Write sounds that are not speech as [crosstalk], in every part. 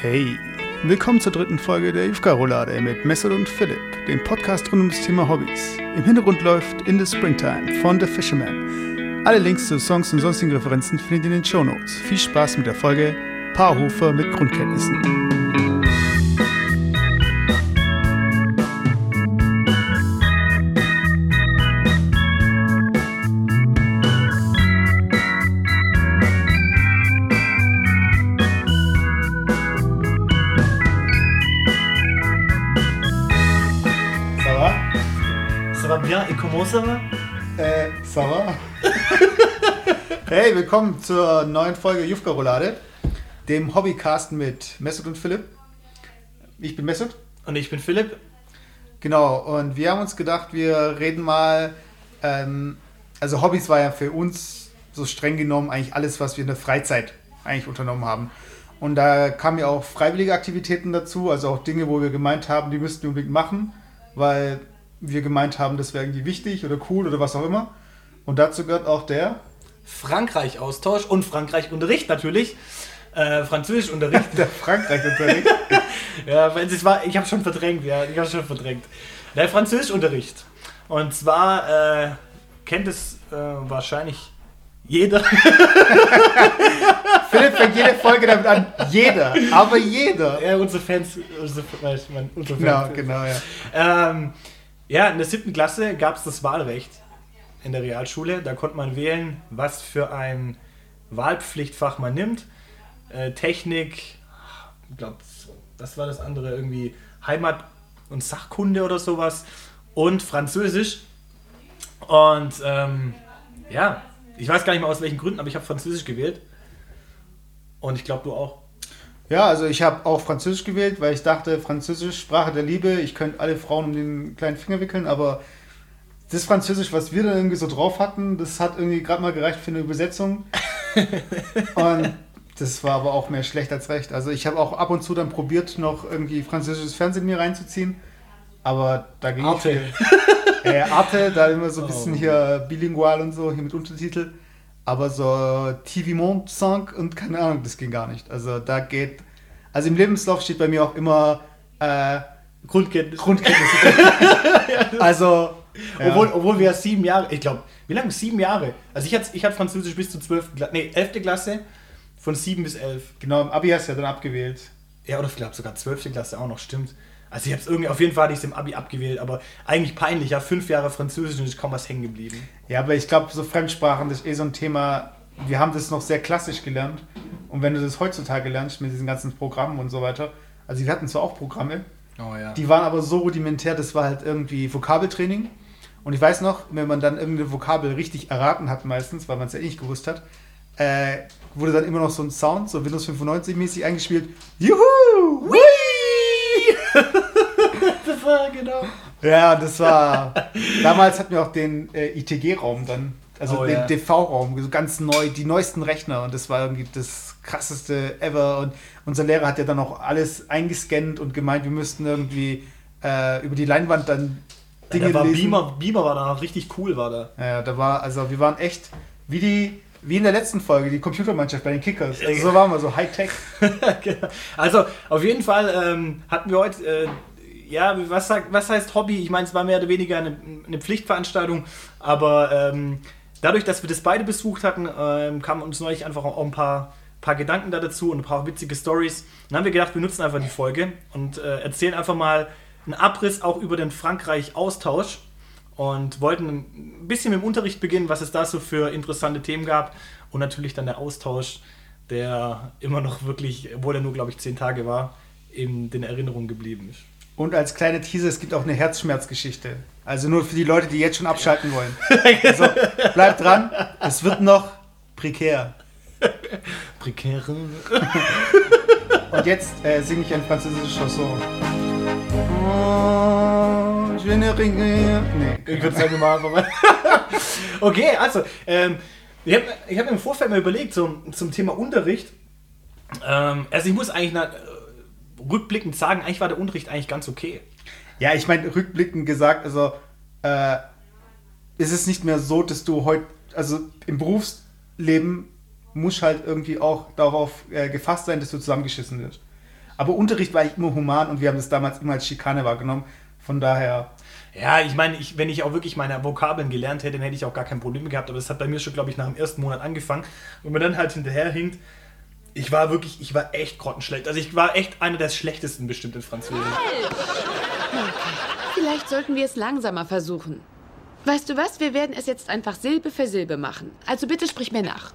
Hey, willkommen zur dritten Folge der Jufka-Roulade mit Messel und Philipp, dem Podcast rund um das Thema Hobbys. Im Hintergrund läuft In the Springtime von The Fisherman. Alle Links zu Songs und sonstigen Referenzen findet ihr in den Show Notes. Viel Spaß mit der Folge Paarhufer mit Grundkenntnissen. Ça va Äh, ça [laughs] va? hey, willkommen zur neuen Folge Jufka-Roulade, dem Hobbycast mit Mesut und Philipp. Ich bin Mesut. Und ich bin Philipp. Genau, und wir haben uns gedacht, wir reden mal, ähm, also Hobbys war ja für uns so streng genommen eigentlich alles, was wir in der Freizeit eigentlich unternommen haben. Und da kamen ja auch freiwillige Aktivitäten dazu, also auch Dinge, wo wir gemeint haben, die müssten wir unbedingt machen, weil wir gemeint haben, das wäre irgendwie wichtig oder cool oder was auch immer. Und dazu gehört auch der Frankreich-Austausch und Frankreich-Unterricht natürlich. Äh, Französisch-Unterricht. [laughs] der Frankreich-Unterricht. [laughs] ja, weil es war, ich habe schon verdrängt, ja, ich habe schon verdrängt. Der Französisch-Unterricht. Und zwar äh, kennt es äh, wahrscheinlich jeder. [laughs] Philipp fängt jede Folge damit an. Jeder, aber jeder. ja, unsere Fans, unsere, weiß man, unsere Ja, Fans. genau, ja. Ähm, ja, in der siebten Klasse gab es das Wahlrecht in der Realschule. Da konnte man wählen, was für ein Wahlpflichtfach man nimmt. Äh, Technik, ich glaube, das war das andere, irgendwie Heimat- und Sachkunde oder sowas. Und Französisch. Und ähm, ja, ich weiß gar nicht mehr aus welchen Gründen, aber ich habe Französisch gewählt. Und ich glaube, du auch. Ja, also ich habe auch Französisch gewählt, weil ich dachte, Französisch, Sprache der Liebe, ich könnte alle Frauen um den kleinen Finger wickeln, aber das Französisch, was wir da irgendwie so drauf hatten, das hat irgendwie gerade mal gereicht für eine Übersetzung. [laughs] Und das war aber auch mehr schlecht als recht. Also ich habe auch ab und zu dann probiert, noch irgendwie französisches Fernsehen mir reinzuziehen, aber da ging Arte. viel. Äh, Arte, da immer so ein [laughs] bisschen Oh. hier bilingual und so, hier mit Untertitel. Aber so TV Monde 5 und keine Ahnung, das ging gar nicht. Also da geht. Also im Lebenslauf steht bei mir auch immer äh, Grundkenntnis. Grundkenntnisse. [laughs] [laughs] also. ja. Obwohl, obwohl wir sieben Jahre, ich glaube, wie lange? Sieben Jahre. Also ich hatte, ich hatte Französisch bis zur 12. Klasse, nee, 11. Klasse, von sieben bis elf. Genau, im Abi hast du ja dann abgewählt. Ja, oder ich glaube sogar 12. Klasse auch noch, stimmt. Also ich habe es irgendwie, auf jeden Fall hatte ich es im Abi abgewählt, aber eigentlich peinlich, ja, fünf Jahre Französisch und ist kaum was hängen geblieben. Ja, aber ich glaube, so Fremdsprachen, das ist eh so ein Thema. Wir haben das noch sehr klassisch gelernt. Und wenn du das heutzutage lernst mit diesen ganzen Programmen und so weiter, also wir hatten zwar auch Programme, Oh ja. die waren aber so rudimentär, das war halt irgendwie Vokabeltraining. Und ich weiß noch, wenn man dann irgendeine Vokabel richtig erraten hat meistens, weil man es ja eh nicht gewusst hat, äh, wurde dann immer noch so ein Sound, so Windows 95 mäßig eingespielt. Juhu! das war genau. Ja, das war. damals hatten wir auch den äh, ITG-Raum dann, also Oh, den ja. DV-Raum, so ganz neu, die neuesten Rechner und das war irgendwie das krasseste ever. Und unser Lehrer hat ja dann auch alles eingescannt und gemeint, wir müssten irgendwie äh, über die Leinwand dann Dinge Der war lesen. Beamer, Beamer war da noch richtig cool, war da. Ja, da war, also wir waren echt wie die, wie in der letzten Folge, die Computermannschaft bei den Kickers. Also so waren wir, so Hightech. [laughs] Genau. also auf jeden Fall ähm, hatten wir heute, äh, ja, was, sagt, was heißt Hobby? Ich meine, es war mehr oder weniger eine, eine Pflichtveranstaltung, aber ähm, dadurch, dass wir das beide besucht hatten, ähm, kamen uns neulich einfach auch ein paar, paar Gedanken da dazu und ein paar witzige Stories. Dann haben wir gedacht, wir nutzen einfach die Folge und äh, erzählen einfach mal einen Abriss auch über den Frankreich-Austausch und wollten ein bisschen mit dem Unterricht beginnen, was es da so für interessante Themen gab und natürlich dann der Austausch, der immer noch wirklich, obwohl er nur, glaube ich, zehn Tage war, in den Erinnerungen geblieben ist. Und als kleine Teaser, es gibt auch eine Herzschmerzgeschichte. Also nur für die Leute, die jetzt schon abschalten wollen. Also bleibt dran, es wird noch prekär. Prekäre. Und jetzt äh, singe ich ein französisches Chanson. Oh, je ne ringe. Nee. Ich würde sagen, mal einfach mal. [laughs] okay, also, ähm, ich habe ich hab mir im Vorfeld mal überlegt zum, zum Thema Unterricht. Ähm, also, ich muss eigentlich na, äh, rückblickend sagen, eigentlich war der Unterricht eigentlich ganz okay. Ja, ich meine, rückblickend gesagt, also äh, ist es nicht mehr so, dass du heute, also im Berufsleben muss halt irgendwie auch darauf äh, gefasst sein, dass du zusammengeschissen wirst. Aber Unterricht war eigentlich immer human und wir haben das damals immer als Schikane wahrgenommen. Von daher. Ja, ich meine, ich, wenn ich auch wirklich meine Vokabeln gelernt hätte, dann hätte ich auch gar kein Problem gehabt. Aber das hat bei mir schon, glaube ich, nach dem ersten Monat angefangen. Und man dann halt hinterher hinkt, ich war wirklich, ich war echt grottenschlecht. Also ich war echt einer der schlechtesten bestimmt in Französisch. Vielleicht sollten wir es langsamer versuchen. Weißt du was? Wir werden es jetzt einfach Silbe für Silbe machen. Also bitte sprich mir nach.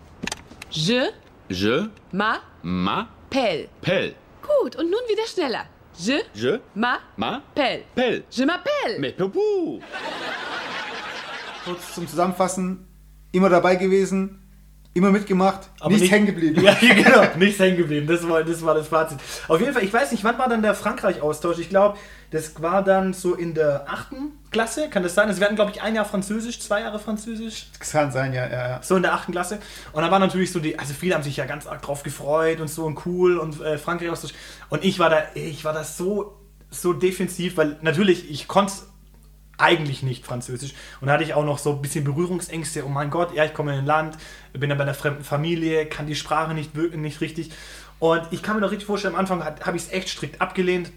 Je, Je ma, m'appelle. pelle. Gut, und nun wieder schneller. Je, Je ma, m'appelle. pelle. Je m'appelle. Mais Poupou. Kurz zum Zusammenfassen. Immer dabei gewesen. Immer mitgemacht. Aber nicht nicht- hängen geblieben. [laughs] Ja, genau, nichts hängen geblieben. Das war, das war das Fazit. Auf jeden Fall, ich weiß nicht, wann war dann der Frankreich-Austausch? Ich glaube, das war dann so in der achten Klasse. Kann das sein? Also wir hatten, glaube ich, ein Jahr Französisch, zwei Jahre Französisch. Das kann sein, ja, ja, ja. So in der achten Klasse. Und da war natürlich so die, also viele haben sich ja ganz arg drauf gefreut und so und cool und äh, Frankreich Austausch. Und ich war da, ich war da so, so defensiv, weil natürlich, ich konnte eigentlich nicht Französisch. Und da hatte ich auch noch so ein bisschen Berührungsängste. Oh mein Gott, ja, ich komme in ein Land, bin dann bei einer fremden Familie, kann die Sprache nicht, wirken, nicht richtig. Und ich kann mir noch richtig vorstellen, am Anfang habe ich es echt strikt abgelehnt.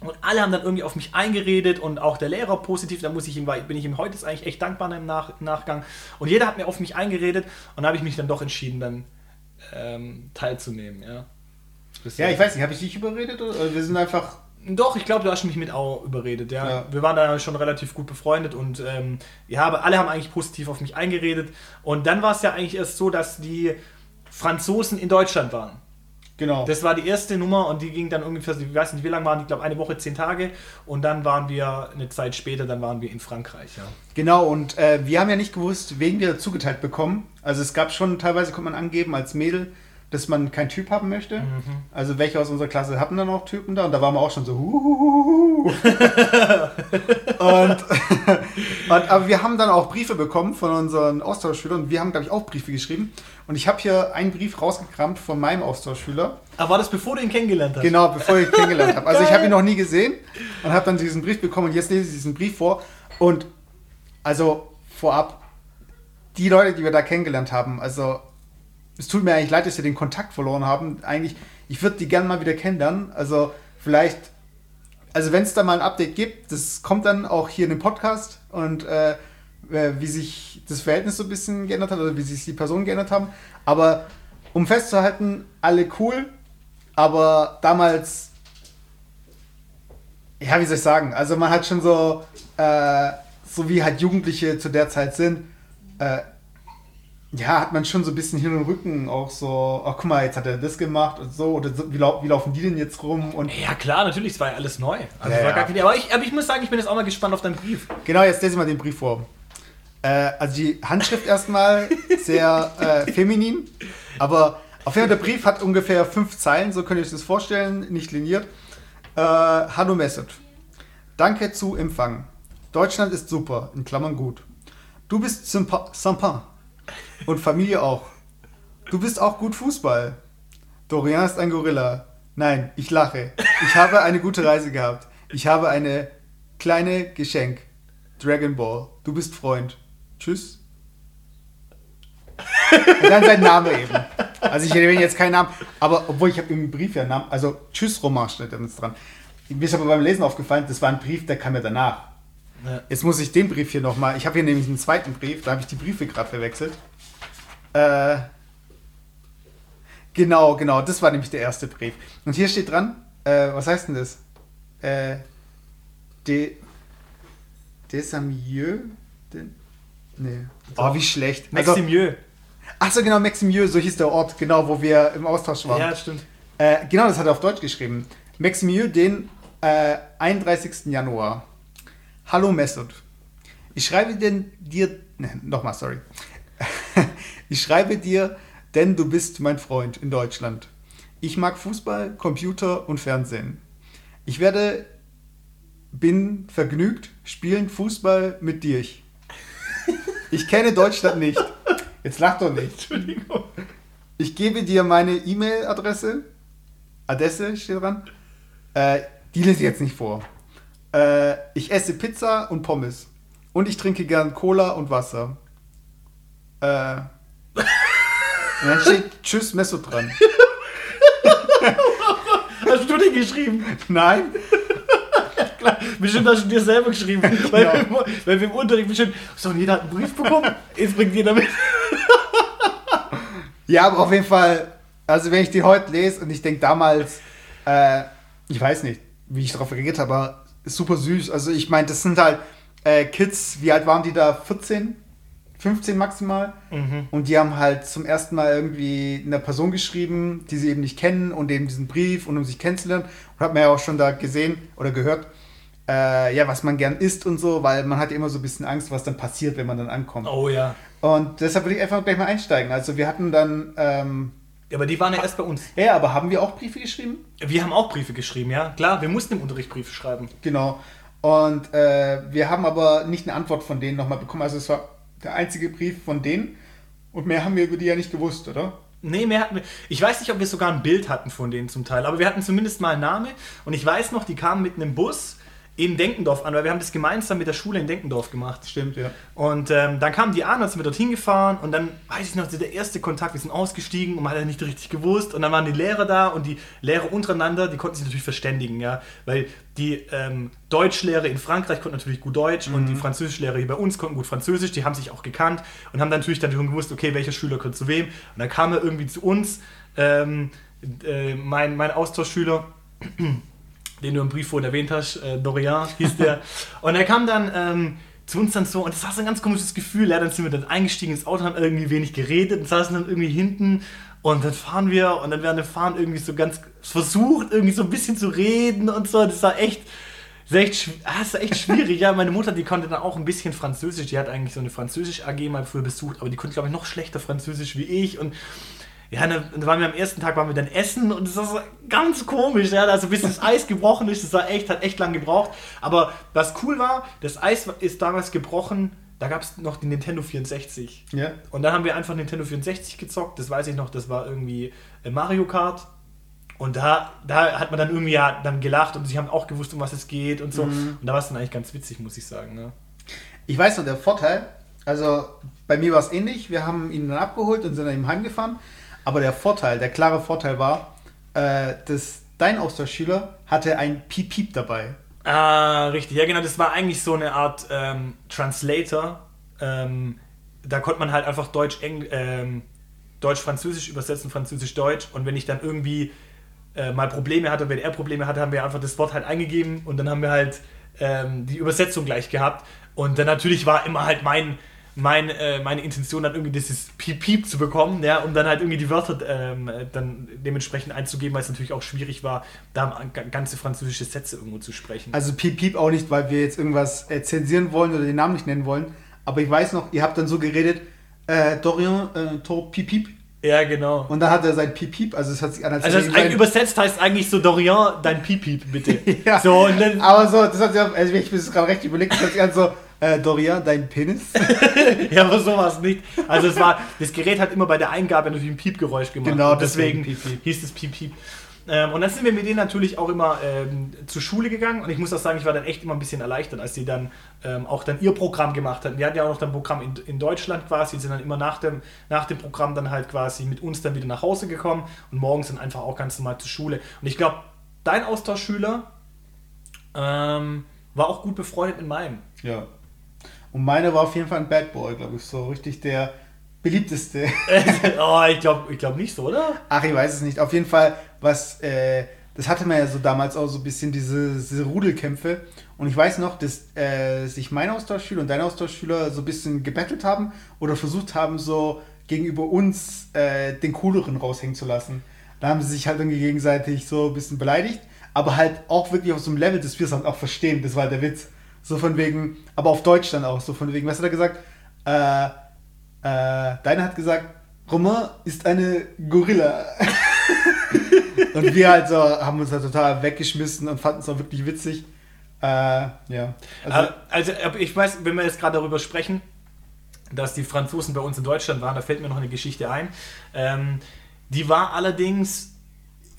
Und alle haben dann irgendwie auf mich eingeredet und auch der Lehrer positiv. Da muss ich ihm, bin ich ihm heute ist eigentlich echt dankbar im, Nach, im Nachgang. Und jeder hat mir auf mich eingeredet und da habe ich mich dann doch entschieden, dann ähm, teilzunehmen. Ja. Ja, ich weiß nicht, habe ich dich überredet? Oder wir sind einfach. Doch, ich glaube, du hast mich mit auch überredet, ja. Ja. Wir waren da schon relativ gut befreundet und ähm, ja, aber alle haben eigentlich positiv auf mich eingeredet. Und dann war es ja eigentlich erst so, dass die Franzosen in Deutschland waren. Genau. Das war die erste Nummer und die ging dann ungefähr, ich weiß nicht wie lange waren, die, ich glaube eine Woche, zehn Tage. Und dann waren wir eine Zeit später, dann waren wir in Frankreich, ja. Genau, und äh, wir haben ja nicht gewusst, wen wir zugeteilt bekommen. Also es gab schon, teilweise konnte man angeben als Mädel, dass man keinen Typ haben möchte. Mhm. Also welche aus unserer Klasse hatten dann auch Typen da und da waren wir auch schon so huhuhuhu. [laughs] und, [laughs] und aber wir haben dann auch Briefe bekommen von unseren Austauschschülern und wir haben, glaube ich, auch Briefe geschrieben. Und ich habe hier einen Brief rausgekramt von meinem Austauschschüler. Aber war das bevor du ihn kennengelernt hast? Genau, bevor ich ihn kennengelernt habe. Also ich habe ihn noch nie gesehen und habe dann diesen Brief bekommen und jetzt lese ich diesen Brief vor. Und also vorab, die Leute, die wir da kennengelernt haben, also es tut mir eigentlich leid, dass wir den Kontakt verloren haben. Eigentlich, ich würde die gerne mal wieder kennenlernen. Also vielleicht, also wenn es da mal ein Update gibt, das kommt dann auch hier in dem Podcast und äh, äh, wie sich das Verhältnis so ein bisschen geändert hat oder wie sich die Personen geändert haben. Aber um festzuhalten, alle cool, aber damals, ja, wie soll ich sagen, also man hat schon so, äh, so wie halt Jugendliche zu der Zeit sind, äh, ja, hat man schon so ein bisschen Hin und Rücken auch so, ach guck mal, jetzt hat er das gemacht und so, oder so, wie, lau wie laufen die denn jetzt rum und Ja klar, natürlich, es war ja alles neu. Also Ja, war gar keine, aber, ich, aber ich muss sagen, ich bin jetzt auch mal gespannt auf deinen Brief. Genau, jetzt lese ich mal den Brief vor. Äh, also die Handschrift erstmal [laughs] sehr äh, feminin, aber auf jeden Fall der Brief hat ungefähr fünf Zeilen, so könnt ihr euch das vorstellen, nicht liniert. Äh, Hallo Mesut. Danke zu Empfang. Deutschland ist super, in Klammern gut. Du bist sympa sympa. Und Familie auch. Du bist auch gut Fußball. Dorian ist ein Gorilla. Nein, ich lache. Ich habe eine gute Reise gehabt. Ich habe eine kleine Geschenk. Dragon Ball. Du bist Freund. Tschüss. Und dann sein Name eben. Also ich erwähne jetzt keinen Namen, aber obwohl ich habe im Brief ja einen Namen, also Tschüss Roman steht da jetzt dran. Mir ist aber beim Lesen aufgefallen, das war ein Brief, der kam ja danach. Ja. Jetzt muss ich den Brief hier nochmal, ich habe hier nämlich einen zweiten Brief, da habe ich die Briefe gerade verwechselt. Äh, genau, genau, das war nämlich der erste Brief. Und hier steht dran, äh, was heißt denn das? Äh, de, Desamieux? De, nee. Oh, wie schlecht. Also, Maximieux. Achso, genau, Maximieux, so hieß der Ort, genau, wo wir im Austausch waren. ja, stimmt. Äh, genau, das hat er auf Deutsch geschrieben. Maximieux, den äh, 31. Januar. Hallo Mesut. Ich schreibe denn dir. Ne, nochmal, sorry. Ich schreibe dir, denn du bist mein Freund in Deutschland. Ich mag Fußball, Computer und Fernsehen. Ich werde. bin vergnügt, spielen Fußball mit dir. Ich kenne Deutschland nicht. Jetzt lach doch nicht. Entschuldigung. Ich gebe dir meine E-Mail-Adresse. Adresse steht dran. Äh, die lese ich jetzt nicht vor. Äh, ich esse Pizza und Pommes. Und ich trinke gern Cola und Wasser. Äh, und dann steht Tschüss Mesut dran. [laughs] Hast du den geschrieben? Nein. [laughs] Klar, bestimmt hast du dir selber geschrieben. [laughs] Weil, wir, weil wir im Unterricht bestimmt, so, und jeder hat einen Brief bekommen. Jetzt bringt jeder mit. Ja, aber auf jeden Fall, also wenn ich die heute lese und ich denke damals, äh, ich weiß nicht, wie ich darauf reagiert habe, aber super süß. Also ich meine, das sind halt äh, Kids, wie alt waren die da? 14? 15 maximal. Und die haben halt zum ersten Mal irgendwie einer Person geschrieben, die sie eben nicht kennen und eben diesen Brief und um sich kennenzulernen. Und hat man ja auch schon da gesehen oder gehört, äh, ja, was man gern isst und so, weil man hat ja immer so ein bisschen Angst, was dann passiert, wenn man dann ankommt. Oh ja. Und deshalb würde ich einfach gleich mal einsteigen. Also wir hatten dann, ähm, Ja, aber die waren ja erst bei uns. ja, aber haben wir auch Briefe geschrieben? Wir haben auch Briefe geschrieben, ja. Klar, wir mussten im Unterricht Briefe schreiben. Genau. Und äh, wir haben aber nicht eine Antwort von denen nochmal bekommen. Also es war der einzige Brief von denen. Und mehr haben wir über die ja nicht gewusst, oder? Nee, mehr hatten wir. Ich weiß nicht, ob wir sogar ein Bild hatten von denen zum Teil, aber wir hatten zumindest mal einen Namen. Und ich weiß noch, die kamen mit einem Bus in Denkendorf an, weil wir haben das gemeinsam mit der Schule in Denkendorf gemacht. Stimmt, ja. Und ähm, dann kamen die an, dann sind wir dorthin gefahren und dann weiß ich noch, der erste Kontakt, wir sind ausgestiegen und man hat ja nicht richtig gewusst und dann waren die Lehrer da und die Lehrer untereinander, die konnten sich natürlich verständigen, ja, weil die ähm, Deutschlehrer in Frankreich konnten natürlich gut Deutsch und die Französischlehrer hier bei uns konnten gut Französisch, die haben sich auch gekannt und haben dann natürlich dann schon gewusst, okay, welcher Schüler gehört zu wem und dann kam er irgendwie zu uns, ähm, äh, mein, mein Austauschschüler, [clears throat] den du im Brief vorhin erwähnt hast, äh, Dorian hieß der. [laughs] und er kam dann ähm, zu uns dann so, und das war so ein ganz komisches Gefühl. Ja, dann sind wir dann eingestiegen ins Auto, haben irgendwie wenig geredet und saßen dann irgendwie hinten. Und dann fahren wir und dann während dem Fahren irgendwie so ganz versucht, irgendwie so ein bisschen zu reden und so. Das war echt, das war echt, ah, das war echt schwierig. Ja, meine Mutter, die konnte dann auch ein bisschen Französisch. Die hat eigentlich so eine Französisch-AG mal früher besucht, aber die konnte, glaube ich, noch schlechter Französisch wie ich. Und ja, dann waren wir am ersten Tag waren wir dann essen und das war so ganz komisch, ja, also bis das Eis gebrochen ist, das war echt, hat echt lang gebraucht. Aber was cool war, das Eis ist damals gebrochen, da gab es noch den Nintendo 64. Ja. Und dann haben wir einfach Nintendo 64 gezockt, das weiß ich noch, das war irgendwie äh, Mario Kart. Und da, da hat man dann irgendwie ja dann gelacht und sie haben auch gewusst, um was es geht und so. Und da war es dann eigentlich ganz witzig, muss ich sagen. Ne? Ich weiß noch, der Vorteil, also bei mir war es ähnlich, wir haben ihn dann abgeholt und sind dann ihm heimgefahren. Aber der Vorteil, der klare Vorteil war, äh, dass dein Austauschschüler hatte ein Piep-Piep dabei. Ah, richtig. Ja, genau. Das war eigentlich so eine Art ähm, Translator. Ähm, da konnte man halt einfach Deutsch, ähm, Deutsch-Französisch übersetzen, Französisch-Deutsch. Und wenn ich dann irgendwie äh, mal Probleme hatte, wenn er Probleme hatte, haben wir einfach das Wort halt eingegeben und dann haben wir halt ähm, die Übersetzung gleich gehabt. Und dann natürlich war immer halt mein, mein, äh, meine Intention dann irgendwie dieses Piep-Piep zu bekommen, ja, um dann halt irgendwie die Wörter ähm, dann dementsprechend einzugeben, weil es natürlich auch schwierig war, da ga- ganze französische Sätze irgendwo zu sprechen. Also Piep-Piep auch nicht, weil wir jetzt irgendwas äh, zensieren wollen oder den Namen nicht nennen wollen. Aber ich weiß noch, ihr habt dann so geredet, äh, Dorian, äh, Tor Piep-Piep. ja, genau. Und dann hat er sein Piep-Piep, also es hat sich an, als Also das sein- übersetzt heißt eigentlich so Dorian, dein Piep-Piep, bitte. [laughs] Ja. So, und dann, Aber so, das hat sich, also ich mir das gerade recht überlegt, das hat sich an so, äh, Dorian, dein Penis. [laughs] ja, aber sowas nicht. Also es war, das Gerät hat immer bei der Eingabe natürlich ein Piepgeräusch gemacht. Genau, deswegen deswegen Piep-Piep. hieß es Piep-Piep. Ähm, und dann sind wir mit denen natürlich auch immer ähm, zur Schule gegangen und ich muss auch sagen, ich war dann echt immer ein bisschen erleichtert, als die dann ähm, auch dann ihr Programm gemacht hatten. Wir hatten ja auch noch ein Programm in, in Deutschland quasi, sind dann immer nach dem, nach dem Programm dann halt quasi mit uns dann wieder nach Hause gekommen und morgens dann einfach auch ganz normal zur Schule. Und ich glaube, dein Austauschschüler ähm, war auch gut befreundet mit meinem. Ja. Und meine war auf jeden Fall ein Bad Boy, glaube ich, so richtig der beliebteste. [laughs] oh, ich glaube ich glaub nicht so, oder? Ach, ich weiß es nicht. Auf jeden Fall, was, äh, das hatte man ja so damals auch so ein bisschen diese, diese Rudelkämpfe. Und ich weiß noch, dass äh, sich mein Austauschschüler und dein Austauschschüler so ein bisschen gebettelt haben oder versucht haben, so gegenüber uns äh, den cooleren raushängen zu lassen. Da haben sie sich halt irgendwie gegenseitig so ein bisschen beleidigt, aber halt auch wirklich auf so einem Level, dass wir es dann auch verstehen. Das war halt der Witz. So von wegen, aber auf Deutsch dann auch, so von wegen, was hat er gesagt? Äh, äh, deiner hat gesagt, Romain ist eine Gorilla. [laughs] und wir halt so haben uns da total weggeschmissen und fanden es auch wirklich witzig. Äh, ja. Also, Also, also ich weiß, wenn wir jetzt gerade darüber sprechen, dass die Franzosen bei uns in Deutschland waren, da fällt mir noch eine Geschichte ein. Ähm, die war allerdings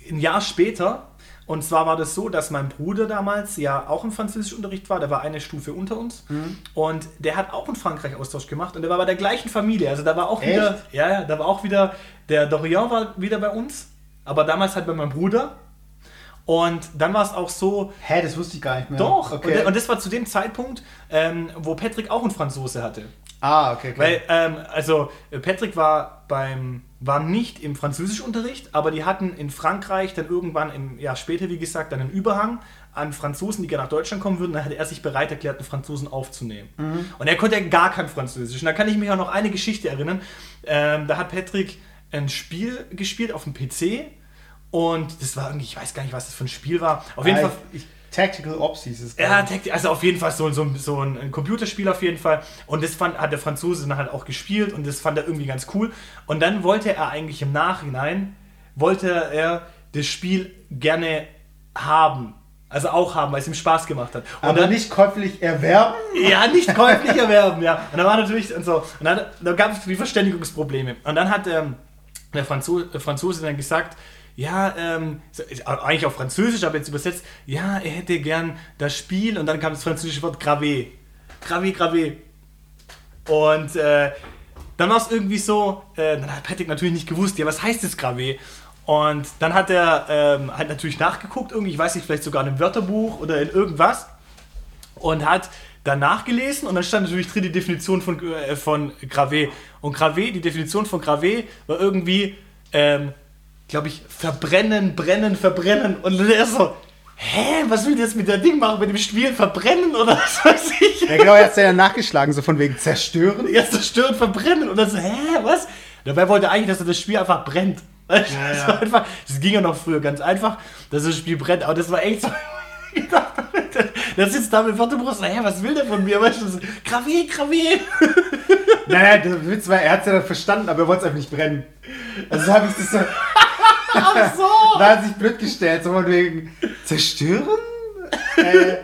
ein Jahr später. Und zwar war das so, dass mein Bruder damals ja auch im Französischunterricht war. Der war eine Stufe unter uns. Und der hat auch einen Frankreich-Austausch gemacht. Und der war bei der gleichen Familie. Also da war auch Echt? wieder, ja, ja, da war auch wieder, der Dorian war wieder bei uns. Aber damals halt bei meinem Bruder. Und dann war es auch so, Hä, das wusste ich gar nicht mehr. doch, Okay. und, und das war zu dem Zeitpunkt, ähm, wo Patrick auch einen Franzose hatte. ah, okay, okay. Weil, ähm, also äh, Patrick war beim war nicht im Französischunterricht, aber die hatten in Frankreich dann irgendwann im ja später wie gesagt dann einen Überhang an Franzosen, die gerne nach Deutschland kommen würden. Dann hatte er sich bereit erklärt, einen Franzosen aufzunehmen. Und er konnte ja gar kein Französisch. Und da kann ich mich auch noch eine Geschichte erinnern. Ähm, da hat Patrick ein Spiel gespielt auf dem PC und das war irgendwie, ich weiß gar nicht, was das für ein Spiel war. Auf jeden Fall. ich, Tactical Ops hieß es. Ja, also auf jeden Fall so, so, so ein, Computerspiel auf jeden Fall. Und das fand, hat der Franzose dann halt auch gespielt und das fand er irgendwie ganz cool. Und dann wollte er eigentlich im Nachhinein, wollte er das Spiel gerne haben. Also auch haben, weil es ihm Spaß gemacht hat. Und aber dann, nicht käuflich erwerben. ja, nicht käuflich erwerben, ja. Und da war natürlich und so. Und dann, da gab es die Verständigungsprobleme. Und dann hat ähm, der Franzose, der Franzose dann gesagt, ja, ähm, eigentlich auf Französisch, aber jetzt übersetzt, ja, er hätte gern das Spiel und dann kam das französische Wort Gravé. Gravé, Gravé. Und äh, dann war es irgendwie so, äh, dann hat Patrick natürlich nicht gewusst, ja, was heißt das Gravé? Und dann hat er ähm, halt natürlich nachgeguckt, irgendwie, ich weiß nicht, vielleicht sogar in einem Wörterbuch oder in irgendwas und hat dann nachgelesen und dann stand natürlich drin die Definition von, äh, von Gravé. Und Gravé, die Definition von Gravé war irgendwie, ähm, glaube ich, verbrennen, brennen, verbrennen. Und er so, hä, was will das mit der Ding machen, mit dem Spiel verbrennen oder [laughs] was weiß ich? Ja, genau, er hat ja nachgeschlagen, so von wegen zerstören. Ja, zerstören, verbrennen. Und dann so, hä, was? Dabei wollte er eigentlich, dass er das Spiel einfach brennt. Das, ja. einfach, das ging ja noch früher ganz einfach, dass das Spiel brennt, aber das war echt so. [laughs] Der sitzt da mit Wörterbuch so, hä, was will der von mir? Weißt du, so, Gravé, Gravé. Naja, der Witz war, er hat es ja dann verstanden, aber er wollte es einfach nicht brennen. Also habe ich das so. Ach so. [laughs] Da hat sich blöd gestellt, so von wegen zerstören? äh,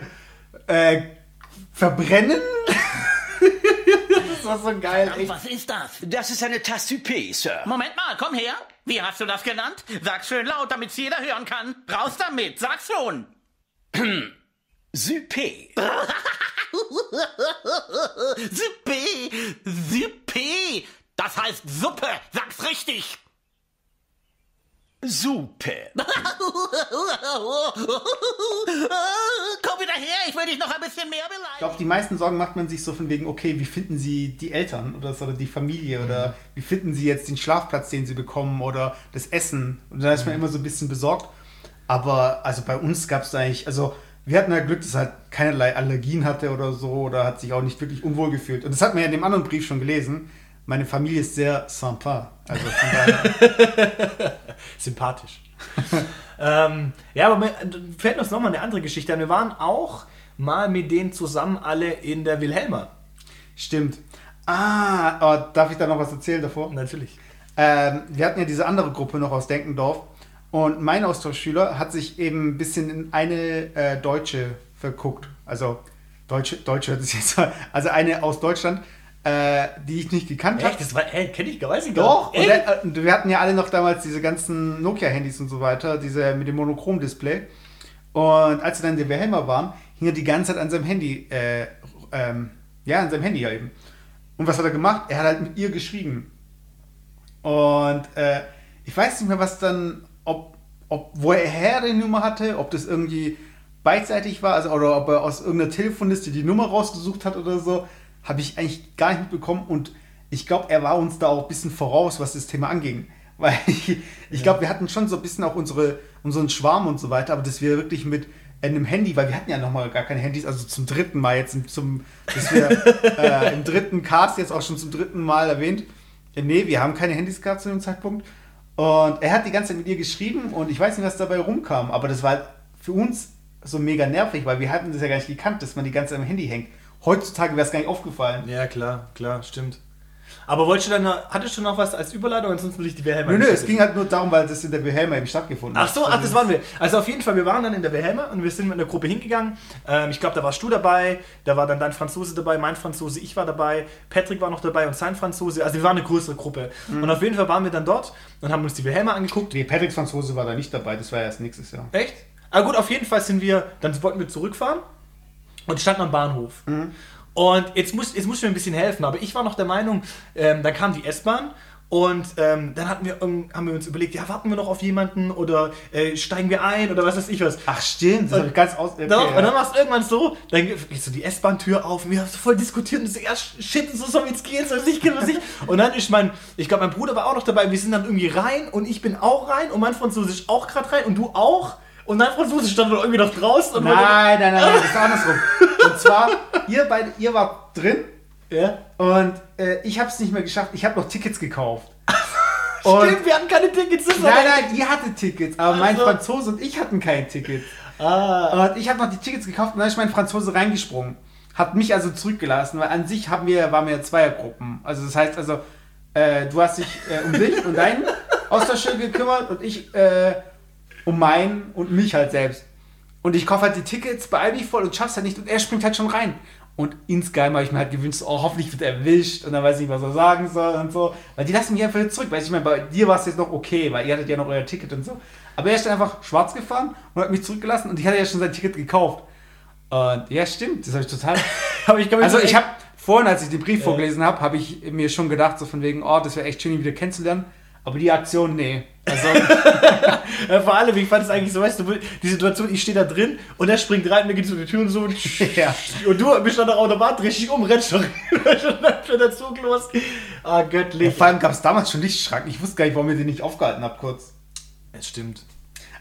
äh, verbrennen? [laughs] Das war so geil. Echt. Was ist das? Das ist eine Tasse Tupé, Sir. Moment mal, komm her. Wie hast du das genannt? Sag's schön laut, damit's jeder hören kann. Raus damit, sag's schon. Supé. Suppe, Suppe. Das heißt Suppe. Sag's richtig. Suppe. [laughs] Komm wieder her, ich will dich noch ein bisschen mehr Ich beleidigen. glaube, die meisten Sorgen macht man sich so von wegen, okay, wie finden sie die Eltern oder, so, oder die Familie oder wie finden sie jetzt den Schlafplatz, den sie bekommen oder das Essen. Und da ist man immer so ein bisschen besorgt. Aber also bei uns gab es eigentlich, also wir hatten ja Glück, dass er halt keinerlei Allergien hatte oder so oder hat sich auch nicht wirklich unwohl gefühlt. Und das hat man ja in dem anderen Brief schon gelesen. Meine Familie ist sehr sympa. Also. [laughs] Sympathisch. ähm, ja, aber mir fällt uns nochmal eine andere Geschichte an. Wir waren auch mal mit denen zusammen alle in der Wilhelma. Stimmt. Ah, oh, darf ich da noch was erzählen davor? Natürlich. Ähm, wir hatten ja diese andere Gruppe noch aus Denkendorf und mein Austauschschüler hat sich eben ein bisschen in eine äh, Deutsche verguckt. Also Deutsche, Deutsche hört es jetzt an. Also eine aus Deutschland, äh, die ich nicht gekannt habe. Echt? Das war, ey, kenn ich gar weiß ich gar Doch, nicht. und, der, und wir hatten ja alle noch damals diese ganzen Nokia-Handys und so weiter, diese mit dem Monochrom-Display. Und als wir dann in der Wilhelma waren, hing er die ganze Zeit an seinem Handy, äh, ähm, ja, an seinem Handy ja eben. Und was hat er gemacht? Er hat halt mit ihr geschrieben. Und äh, ich weiß nicht mehr, was dann, ob, ob woher die Nummer hatte, ob das irgendwie beidseitig war, also oder ob er aus irgendeiner Telefonliste die Nummer rausgesucht hat oder so, habe ich eigentlich gar nicht mitbekommen. Und ich glaube, er war uns da auch ein bisschen voraus, was das Thema anging. [laughs] Weil ich, ich glaube, wir hatten schon so ein bisschen auch unsere, unseren Schwarm und so weiter, aber dass wir wirklich mit einem Handy, weil wir hatten ja nochmal gar keine Handys, also zum dritten Mal jetzt, zum, dass wir [laughs] äh, im dritten Cast jetzt auch schon zum dritten Mal erwähnt. Äh, nee, wir haben keine Handys gehabt zu dem Zeitpunkt. Und er hat die ganze Zeit mit ihr geschrieben und ich weiß nicht, was dabei rumkam, aber das war für uns so mega nervig, weil wir hatten das ja gar nicht gekannt, dass man die ganze Zeit am Handy hängt. Heutzutage wäre es gar nicht aufgefallen. Ja, klar, klar, stimmt. Aber wolltest du dann, noch- hattest du noch was als Überleitung? Ansonsten würde ich die Wilhelma Nö, nö, es ging halt nur darum, weil das in der Wilhelma eben stattgefunden Ach so, ach, das waren wir. Also auf jeden Fall, wir waren dann in der Wilhelma und wir sind mit einer Gruppe hingegangen. Ähm, ich glaube, da warst du dabei, da war dann dein Franzose dabei, mein Franzose, ich war dabei, Patrick war noch dabei und sein Franzose. Also wir waren eine größere Gruppe. Mhm. Und auf jeden Fall waren wir dann dort und haben uns die Wilhelma angeguckt. Nee, Patricks Franzose war da nicht dabei, das war erst nächstes Jahr. Echt? Aber gut, auf jeden Fall sind wir, dann wollten wir zurückfahren und standen am Bahnhof. Und jetzt muss, jetzt muss ich mir ein bisschen helfen, aber ich war noch der Meinung, ähm, dann kam die S-Bahn Und ähm, dann hatten wir, haben wir uns überlegt, ja, warten wir noch auf jemanden oder äh, steigen wir ein oder was weiß ich was. Ach stimmt, das habe ich ganz aus. Okay, Doch, ja. Und dann war es irgendwann so, dann geht so die S-Bahn-Tür auf und wir haben so voll diskutiert und so, ja, shit, so soll jetzt gehen, soll es nicht gehen, was ich. Und dann ist mein, ich glaube, mein Bruder war auch noch dabei, wir sind dann irgendwie rein und ich bin auch rein und mein Französisch auch gerade rein und du auch. Und dein Französisch stand dann irgendwie noch draußen. Und Nein, nein, nein, nein, das ist [laughs] andersrum. Und zwar, ihr beide, ihr wart drin Ja. und äh, ich habe es nicht mehr geschafft. Ich habe noch Tickets gekauft. [laughs] Stimmt, wir hatten keine Tickets. Nein, nein, ihr hattet Tickets, aber mein Also. Franzose und ich hatten kein Ticket. Ah. Und ich habe noch die Tickets gekauft und dann ist mein Franzose reingesprungen. Hat mich also zurückgelassen, weil an sich haben wir, waren wir ja Zweiergruppen. Also das heißt also, äh, du hast dich äh, um dich und deinen Austauschschirm gekümmert und ich äh, um meinen und mich halt selbst. Und ich kaufe halt die Tickets, beeil mich voll und schaff's halt nicht und er springt halt schon rein. Und insgeheim habe ich mir halt gewünscht, oh, hoffentlich wird er erwischt und dann weiß ich nicht, was er sagen soll und so. Weil die lassen mich einfach wieder zurück. Weil ich meine, bei dir war es jetzt noch okay, weil ihr hattet ja noch euer Ticket und so. Aber er ist dann einfach schwarz gefahren und hat mich zurückgelassen und ich hatte ja schon sein Ticket gekauft. Und ja, stimmt, das habe ich total. [laughs] Ich Also so ich habe vorhin, als ich den Brief vorgelesen habe, habe ich mir schon gedacht, so von wegen, oh, das wäre echt schön, ihn wieder kennenzulernen. Aber die Aktion, nee. Also, [laughs] Ja, vor allem, ich fand es eigentlich so, weißt du, die Situation, ich stehe da drin und er springt rein, mir geht so die Tür und so. Und, [laughs] Ja. und du bist dann der Automat, drehst dich um, rennst schon, [laughs] der Zug los. Ah, göttlich. vor allem gab es damals schon Lichtschrank. Ich wusste gar nicht, warum ihr den nicht aufgehalten habt, kurz. Das stimmt.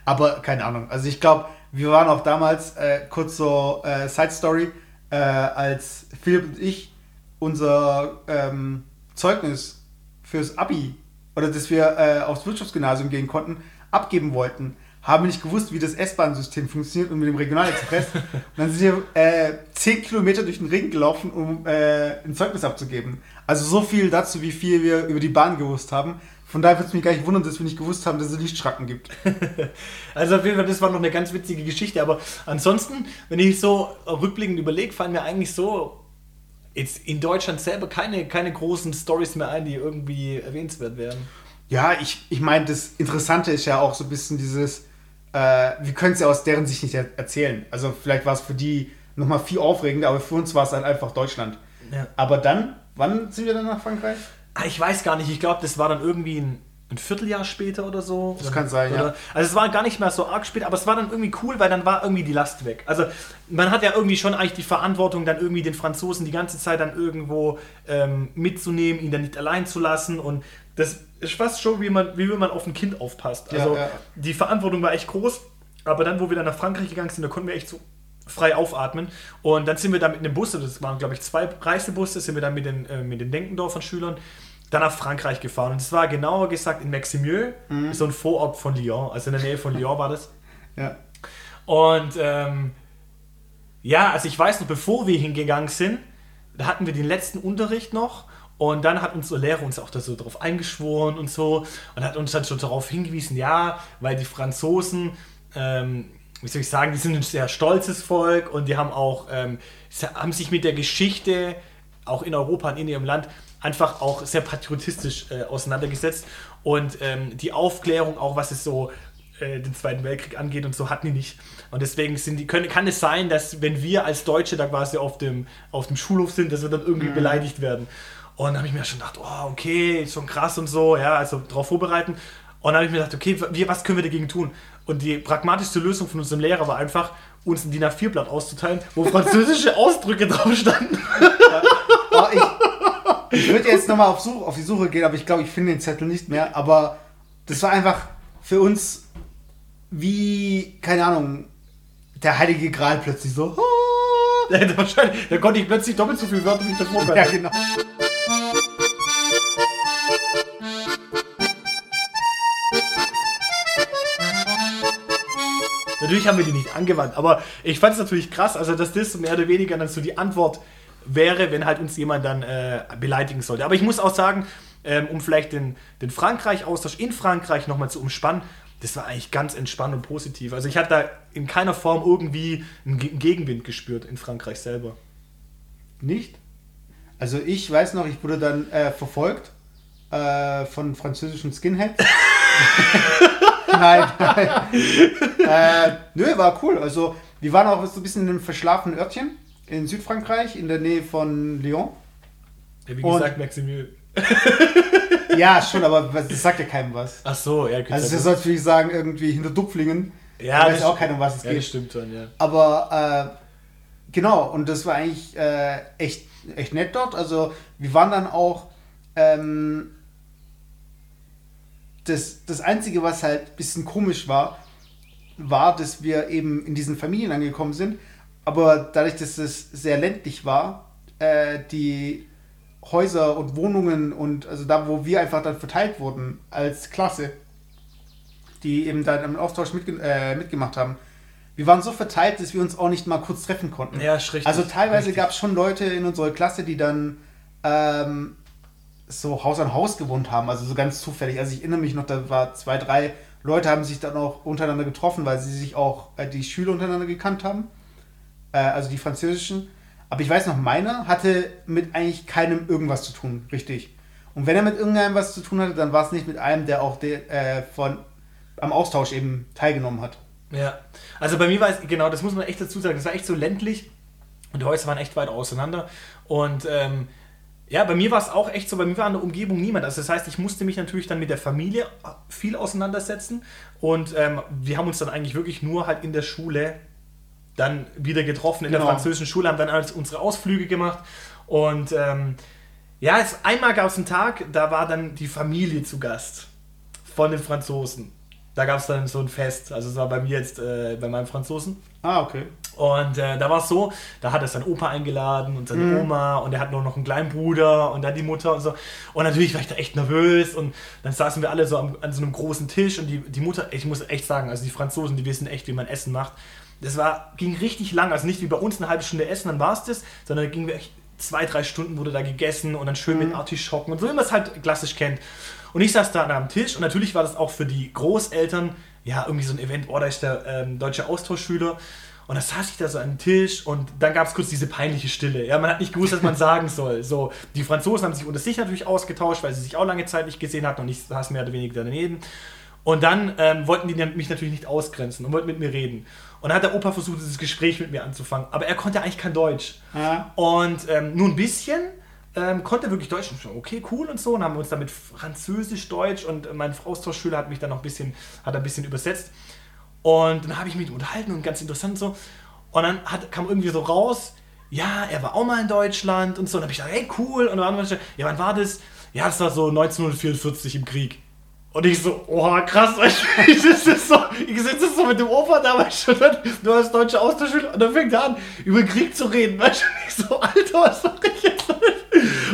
Aber keine Ahnung. Also ich glaube, wir waren auch damals, äh, kurz so äh, Side Story, äh, als Philipp und ich unser ähm, Zeugnis fürs Abi oder dass wir äh, aufs Wirtschaftsgymnasium gehen konnten, abgeben wollten, haben wir nicht gewusst, wie das S-Bahn-System funktioniert und mit dem Regionalexpress. [laughs] und dann sind wir äh, 10 Kilometer durch den Ring gelaufen, um äh, ein Zeugnis abzugeben. Also so viel dazu, wie viel wir über die Bahn gewusst haben. Von daher würde es mich gar nicht wundern, dass wir nicht gewusst haben, dass es Lichtschranken gibt. [laughs] Also auf jeden Fall, das war noch eine ganz witzige Geschichte. Aber ansonsten, wenn ich so rückblickend überlege, fallen mir eigentlich so jetzt in Deutschland selber keine, keine großen Stories mehr ein, die irgendwie erwähnenswert wären. Ja, ich, ich meine, das Interessante ist ja auch so ein bisschen dieses, äh, wir können es ja aus deren Sicht nicht er erzählen. Also vielleicht war es für die nochmal viel aufregender, aber für uns war es halt einfach Deutschland. Ja. Aber dann, wann sind wir dann nach Frankreich? Ah, ich weiß gar nicht, ich glaube, das war dann irgendwie ein, ein Vierteljahr später oder so. Das kann sein, ja. Also es war gar nicht mehr so arg spät, aber es war dann irgendwie cool, weil dann war irgendwie die Last weg. Also man hat ja irgendwie schon eigentlich die Verantwortung, dann irgendwie den Franzosen die ganze Zeit dann irgendwo ähm, mitzunehmen, ihn dann nicht allein zu lassen und das ist fast schon, wie man, wie wenn man auf ein Kind aufpasst. Ja, Also ja. die Verantwortung war echt groß, aber dann, wo wir dann nach Frankreich gegangen sind, da konnten wir echt so frei aufatmen. Und dann sind wir dann mit einem Bus, das waren glaube ich zwei Reisebusse, sind wir dann mit den, äh, mit den Denkendorfern Schülern dann nach Frankreich gefahren. Und es war genauer gesagt in Maximieux, Mhm. so ein Vorort von Lyon, also in der Nähe von Lyon war das. Ja. Und ähm, ja, also ich weiß noch, bevor wir hingegangen sind, da hatten wir den letzten Unterricht noch und dann hat unser Lehrer uns auch da so drauf eingeschworen und so und hat uns dann schon darauf hingewiesen, ja, weil die Franzosen, ähm, wie soll ich sagen, die sind ein sehr stolzes Volk und die haben auch, ähm, haben sich mit der Geschichte auch in Europa und in ihrem Land einfach auch sehr patriotistisch äh, auseinandergesetzt und ähm, die Aufklärung auch, was es so äh, den Zweiten Weltkrieg angeht und so hatten die nicht. Und deswegen sind die, können, kann es sein, dass wenn wir als Deutsche da quasi auf dem, auf dem Schulhof sind, dass wir dann irgendwie beleidigt werden. Und dann habe ich mir schon gedacht, oh, okay, schon krass und so, ja, also darauf vorbereiten. Und dann habe ich mir gedacht, okay, wir, was können wir dagegen tun? Und die pragmatischste Lösung von unserem Lehrer war einfach, uns ein DIN A4-Blatt auszuteilen, wo französische Ausdrücke drauf standen. Ich ich würde jetzt nochmal auf, Such, auf die Suche gehen, aber ich glaube, ich finde den Zettel nicht mehr. Aber das war einfach für uns wie, keine Ahnung, der Heilige Gral plötzlich so. Da, [laughs] wahrscheinlich, da konnte ich plötzlich doppelt so viele Wörter wie davor. Ja, genau. Natürlich haben wir die nicht angewandt, aber ich fand es natürlich krass, also dass das mehr oder weniger dann so die Antwort wäre, wenn halt uns jemand dann äh, beleidigen sollte. Aber ich muss auch sagen, ähm, um vielleicht den, den Frankreich-Austausch in Frankreich nochmal zu umspannen, das war eigentlich ganz entspannt und positiv. Also ich hatte da in keiner Form irgendwie einen Ge- Gegenwind gespürt in Frankreich selber. Nicht? Also ich weiß noch, ich wurde dann äh, verfolgt äh, von französischen Skinheads. [laughs] nein, nein. äh, nö, war cool. Also wir waren auch so ein bisschen in einem verschlafenen Örtchen in Südfrankreich, in der Nähe von Lyon. Ja, wie Und- gesagt, Maximil. [laughs] Ja, schon, aber das sagt ja keinem was. Ach so, ja, gut. Also das soll natürlich sagen, irgendwie hinter Dupflingen. ja, da weiß das auch keiner, um was es ja, das geht. stimmt schon, ja. Aber äh, genau, und das war eigentlich äh, echt, echt nett dort. Also wir waren dann auch ähm, das, das Einzige, was halt ein bisschen komisch war, war, dass wir eben in diesen Familien angekommen sind. Aber dadurch, dass es sehr ländlich war, äh, die Häuser und Wohnungen und also da, wo wir einfach dann verteilt wurden als Klasse, die eben dann im Austausch mitge äh, mitgemacht haben, wir waren so verteilt, dass wir uns auch nicht mal kurz treffen konnten. Ja, richtig. Also teilweise gab es schon Leute in unserer Klasse, die dann ähm, so Haus an Haus gewohnt haben, also so ganz zufällig. Also ich erinnere mich noch, da war zwei, drei Leute haben sich dann auch untereinander getroffen, weil sie sich auch äh, die Schüler untereinander gekannt haben, äh, also die französischen. Aber ich weiß noch, meiner hatte mit eigentlich keinem irgendwas zu tun, richtig. Und wenn er mit irgendeinem was zu tun hatte, dann war es nicht mit einem, der auch de, äh, von, am Austausch eben teilgenommen hat. Ja, also bei mir war es, genau, das muss man echt dazu sagen, das war echt so ländlich und die Häuser waren echt weit auseinander. Und ähm, ja, bei mir war es auch echt so, bei mir war in der Umgebung niemand. Also das heißt, ich musste mich natürlich dann mit der Familie viel auseinandersetzen und ähm, wir haben uns dann eigentlich wirklich nur halt in der Schule dann wieder getroffen, in der Genau. französischen Schule, haben dann als unsere Ausflüge gemacht und ähm, ja, es, einmal gab es einen Tag, da war dann die Familie zu Gast von den Franzosen. Da gab es dann so ein Fest, also es war bei mir jetzt, äh, bei meinem Franzosen. Ah, okay. Und äh, da war es so, da hat er seinen Opa eingeladen und seine Oma und er hat nur noch einen kleinen Bruder und dann die Mutter und so. Und natürlich war ich da echt nervös und dann saßen wir alle so am, an so einem großen Tisch und die, die Mutter, ich muss echt sagen, also die Franzosen, die wissen echt, wie man Essen macht. Das war, ging richtig lang, also nicht wie bei uns eine halbe Stunde essen, dann war es das, sondern da ging wir echt zwei, drei Stunden wurde da gegessen und dann schön mit Artischocken und so, wie man es halt klassisch kennt. Und ich saß da am Tisch und natürlich war das auch für die Großeltern, ja, irgendwie so ein Event, oh, da ist der ähm, deutsche Austauschschüler. Und da saß ich da so an dem Tisch und dann gab es kurz diese peinliche Stille. Ja, man hat nicht gewusst, was man [laughs] sagen soll. So, die Franzosen haben sich unter sich natürlich ausgetauscht, weil sie sich auch lange Zeit nicht gesehen hatten und ich saß mehr oder weniger daneben. Und dann ähm, wollten die mich natürlich nicht ausgrenzen und wollten mit mir reden. Und dann hat der Opa versucht, dieses Gespräch mit mir anzufangen. Aber er konnte eigentlich kein Deutsch. Ja. Und ähm, nur ein bisschen ähm, konnte wirklich Deutsch. Und Okay, cool und so. Und haben uns dann mit Französisch, Deutsch und mein Austauschschüler hat mich dann noch ein bisschen, hat ein bisschen übersetzt. Und dann habe ich mich unterhalten und ganz interessant so. Und dann hat, kam irgendwie so raus, ja, er war auch mal in Deutschland und so. Und dann habe ich gedacht, hey, cool. Und dann war ja, wann war das? Ja, das war so 1944 im Krieg. Und ich so, oha, krass, [laughs] ich sitze so, ich sitze so mit dem Opa da, weißt du, hast deutsche Austauschschüler und dann fängt er an, über Krieg zu reden, [laughs] weißt du, ich so, Alter, was sag ich jetzt?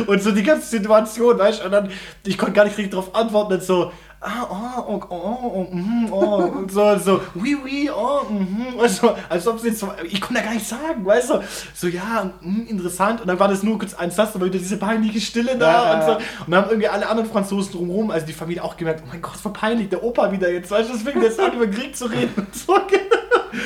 Und so die ganze Situation, weißt du, und dann, ich konnte gar nicht richtig darauf antworten, und so, ah, oh, oh, oh, oh, mhm, oh, und so, und so, oui, oui, oh, mhm, und so, als ob sie jetzt so, ich konnte ja gar nicht sagen, weißt du, so, ja, mhm, interessant, und dann war das nur kurz ein Satz, aber wieder diese peinliche Stille da, Ja, und so, und dann haben irgendwie alle anderen Franzosen drumherum, also die Familie auch gemerkt, oh mein Gott, voll peinlich, der Opa wieder jetzt, weißt du, das fängt jetzt an, über Krieg zu reden und so,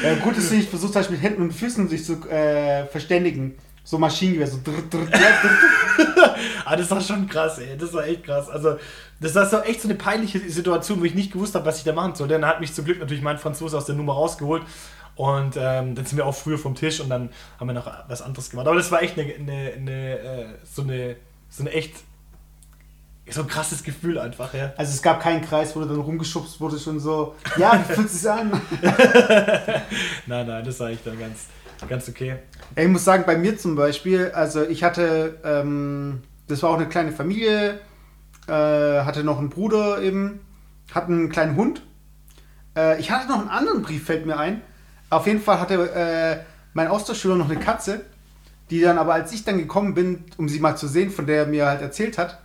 Ja, gut, dass du nicht versucht hast, mit Händen und Füßen sich zu äh, verständigen. So Maschinengewehr, so drr, drr, drr. Ah, das war schon krass, ey. Das war echt krass. Also, das war so echt so eine peinliche Situation, wo ich nicht gewusst habe, was ich da machen soll. Dann hat mich zum Glück natürlich mein Franzose aus der Nummer rausgeholt. Und ähm, dann sind wir auch früher vom Tisch und dann haben wir noch was anderes gemacht. Aber das war echt eine, eine, eine äh, so eine, so eine echt, so ein krasses Gefühl einfach, ja. Also es gab keinen Kreis, wo du dann rumgeschubst wurdest und so, ja, wie fühlt es sich an? [laughs] Nein, nein, das war echt dann ganz, ganz okay. Ich muss sagen, bei mir zum Beispiel, also ich hatte, ähm, das war auch eine kleine Familie, äh, hatte noch einen Bruder eben, hatte einen kleinen Hund. Äh, ich hatte noch einen anderen Brief, fällt mir ein. Auf jeden Fall hatte äh, mein Austauschschüler noch eine Katze, die dann aber, als ich dann gekommen bin, um sie mal zu sehen, von der er mir halt erzählt hat,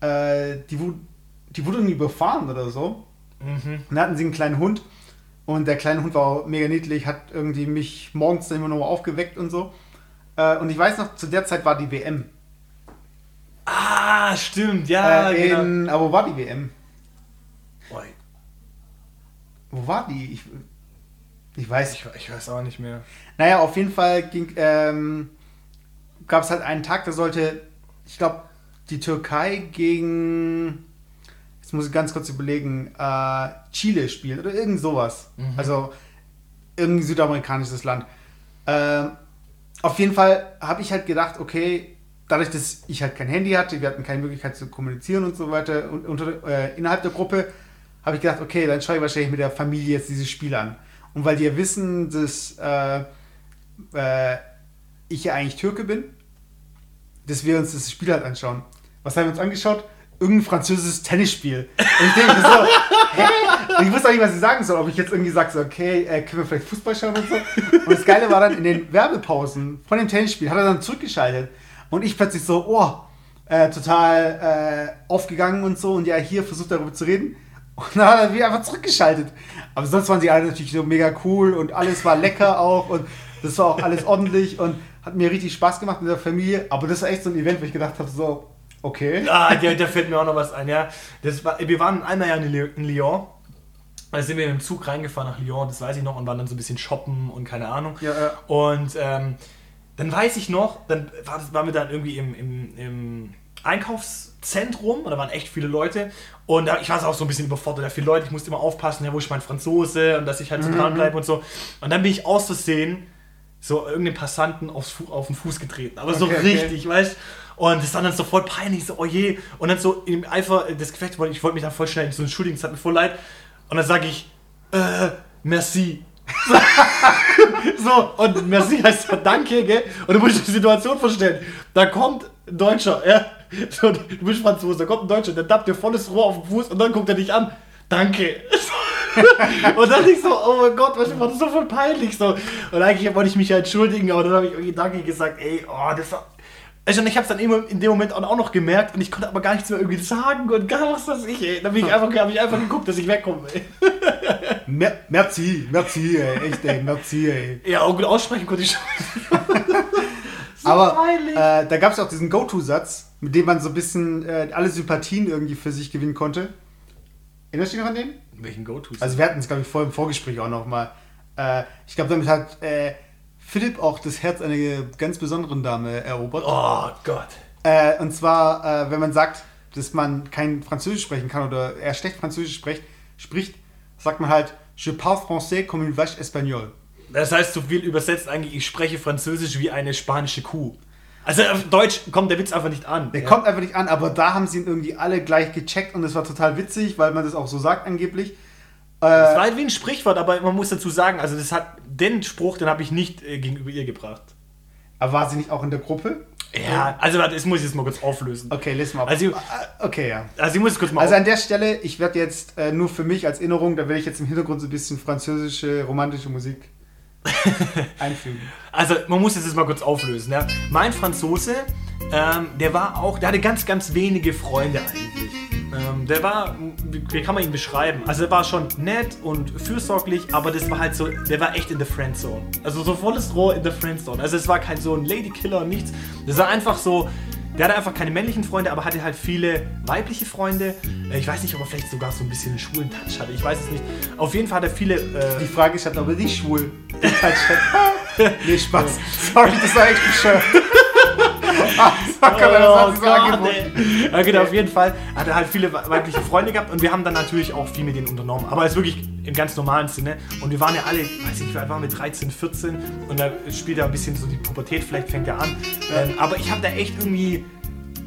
äh, die, wu- die wurde irgendwie überfahren oder so. Und dann hatten sie einen kleinen Hund. Und der kleine Hund war mega niedlich, hat irgendwie mich morgens dann immer noch aufgeweckt und so. Äh, und ich weiß noch, zu der Zeit war die WM. Ah, stimmt, ja, äh, genau. in, aber wo war die WM? Boah, Wo war die? Ich, ich weiß ich, ich weiß auch nicht mehr. Naja, auf jeden Fall ging, ähm, gab es halt einen Tag, da sollte, ich glaube, die Türkei gegen, jetzt muss ich ganz kurz überlegen, äh, Chile spielen oder irgend sowas. Also irgendein südamerikanisches Land. Ähm, auf jeden Fall habe ich halt gedacht, okay, dadurch, dass ich halt kein Handy hatte, wir hatten keine Möglichkeit zu kommunizieren und so weiter und unter, äh, innerhalb der Gruppe, habe ich gedacht, okay, dann schaue ich wahrscheinlich mit der Familie jetzt dieses Spiel an. Und weil die ja wissen, dass äh, äh, ich ja eigentlich Türke bin, dass wir uns das Spiel halt anschauen. Was haben wir uns angeschaut? Irgendein französisches Tennisspiel. Und ich denke so, hä? Ich wusste auch nicht, was ich sagen soll. Ob ich jetzt irgendwie sage, so, okay, äh, können wir vielleicht Fußball schauen und so. Und das Geile war dann in den Werbepausen von dem Tennisspiel, hat er dann zurückgeschaltet. Und ich plötzlich so, oh, äh, total äh, aufgegangen und so. Und ja, hier versucht darüber zu reden. Und dann hat er wieder einfach zurückgeschaltet. Aber sonst waren sie alle natürlich so mega cool und alles war lecker auch. Und das war auch alles ordentlich und hat mir richtig Spaß gemacht mit der Familie. Aber das war echt so ein Event, wo ich gedacht habe, so, okay. Ah, da, da fällt mir auch noch was ein, ja. Das war, wir waren einmal ja in Lyon. Da sind wir mit dem Zug reingefahren nach Lyon, das weiß ich noch, und waren dann so ein bisschen shoppen und keine Ahnung. Ja, ja. Und ähm, dann weiß ich noch, dann war waren wir dann irgendwie im, im, im Einkaufszentrum und da waren echt viele Leute. Und da, ich war auch so ein bisschen überfordert, da viele Leute, ich musste immer aufpassen, ja, wo ist mein Franzose und dass ich halt so dran bleibe und so. Und dann bin ich aus Versehen so irgendeinem Passanten aufs auf den Fuß getreten. Aber so Okay, okay. richtig, weißt Und das war dann sofort peinlich, so, oh je. Und dann so im Eifer des Gefechts, wollte ich wollte mich dann voll schnell so entschuldigen, es hat mir voll leid. Und dann sage ich, äh, merci. [laughs] so, und merci heißt ja danke, gell? Und du musst die Situation vorstellen. Da kommt ein Deutscher, ja. So, du bist Franzose, da kommt ein Deutscher, der tappt dir volles Rohr auf den Fuß und dann guckt er dich an. Danke. [laughs] und dann ich so, oh mein Gott, was war das so voll peinlich so. Und eigentlich wollte ich mich ja entschuldigen, aber dann habe ich irgendwie Danke gesagt, ey, oh, das war. Also, und ich habe es dann immer in dem Moment auch noch gemerkt und ich konnte aber gar nichts mehr irgendwie sagen und gar was weiß ich, ey. Dann bin ich einfach, habe ich einfach geguckt, dass ich wegkomme, ey. [laughs] Mer merci, merci, ey. Echt, ey, merci, ey. Ja, auch gut aussprechen konnte ich schon. [laughs] Aber peinlich. äh, da gab es auch diesen Go-To-Satz, mit dem man so ein bisschen äh, alle Sympathien irgendwie für sich gewinnen konnte. Erinnerst du dich noch an den? Welchen Go-To? Also wir hatten es, glaube ich, vor im Vorgespräch auch noch mal. Äh, ich glaube, damit hat äh, Philipp auch das Herz einer ganz besonderen Dame erobert. oh Gott. Äh, und zwar, äh, wenn man sagt, dass man kein Französisch sprechen kann oder er schlecht Französisch spricht, spricht sagt man halt Je parle français comme une vache espagnole. Das heißt, so viel übersetzt eigentlich, ich spreche Französisch wie eine spanische Kuh. Also auf Deutsch kommt der Witz einfach nicht an. Der ja. kommt einfach nicht an, aber da haben sie ihn irgendwie alle gleich gecheckt und es war total witzig, weil man das auch so sagt angeblich. Das war halt wie ein Sprichwort, aber man muss dazu sagen, also das hat den Spruch, den habe ich nicht äh, gegenüber ihr gebracht. Aber war sie nicht auch in der Gruppe? Ja, also warte, das muss ich jetzt mal kurz auflösen. Okay, wir ab. Also- Ah, okay, ja. Also ich muss es kurz mal Also an der Stelle, ich werde jetzt äh, nur für mich als Erinnerung, da werde ich jetzt im Hintergrund so ein bisschen französische, romantische Musik [laughs] einfügen. Also, man muss das jetzt mal kurz auflösen. Ja. Mein Franzose, ähm, der war auch, der hatte ganz, ganz wenige Freunde eigentlich. Der war, wie, kann man ihn beschreiben? Also, er war schon nett und fürsorglich, aber das war halt so, der war echt in der Friendzone. Also, so volles Rohr in der Friendzone. Also, es war kein so ein Ladykiller und nichts. Das war einfach so, der hatte einfach keine männlichen Freunde, aber hatte halt viele weibliche Freunde. Äh, Ich weiß nicht, ob er vielleicht sogar so ein bisschen einen schwulen Touch hatte. Ich weiß es nicht. Auf jeden Fall hat er viele. Äh, Die Frage ist halt, ob er nicht schwul. [laughs] Halt schon- [laughs] nee, Spaß. Sorry, das war echt bescheuert. [laughs] [laughs] So Gott, ja, genau, auf jeden Fall hat er halt viele weibliche Freunde gehabt und wir haben dann natürlich auch viel mit denen unternommen. Aber es ist wirklich im ganz normalen Sinne. Und wir waren ja alle, weiß ich alt waren wir, 13, 14 und da spielt ja ein bisschen so die Pubertät, vielleicht fängt er an. Ähm, aber ich habe da echt irgendwie.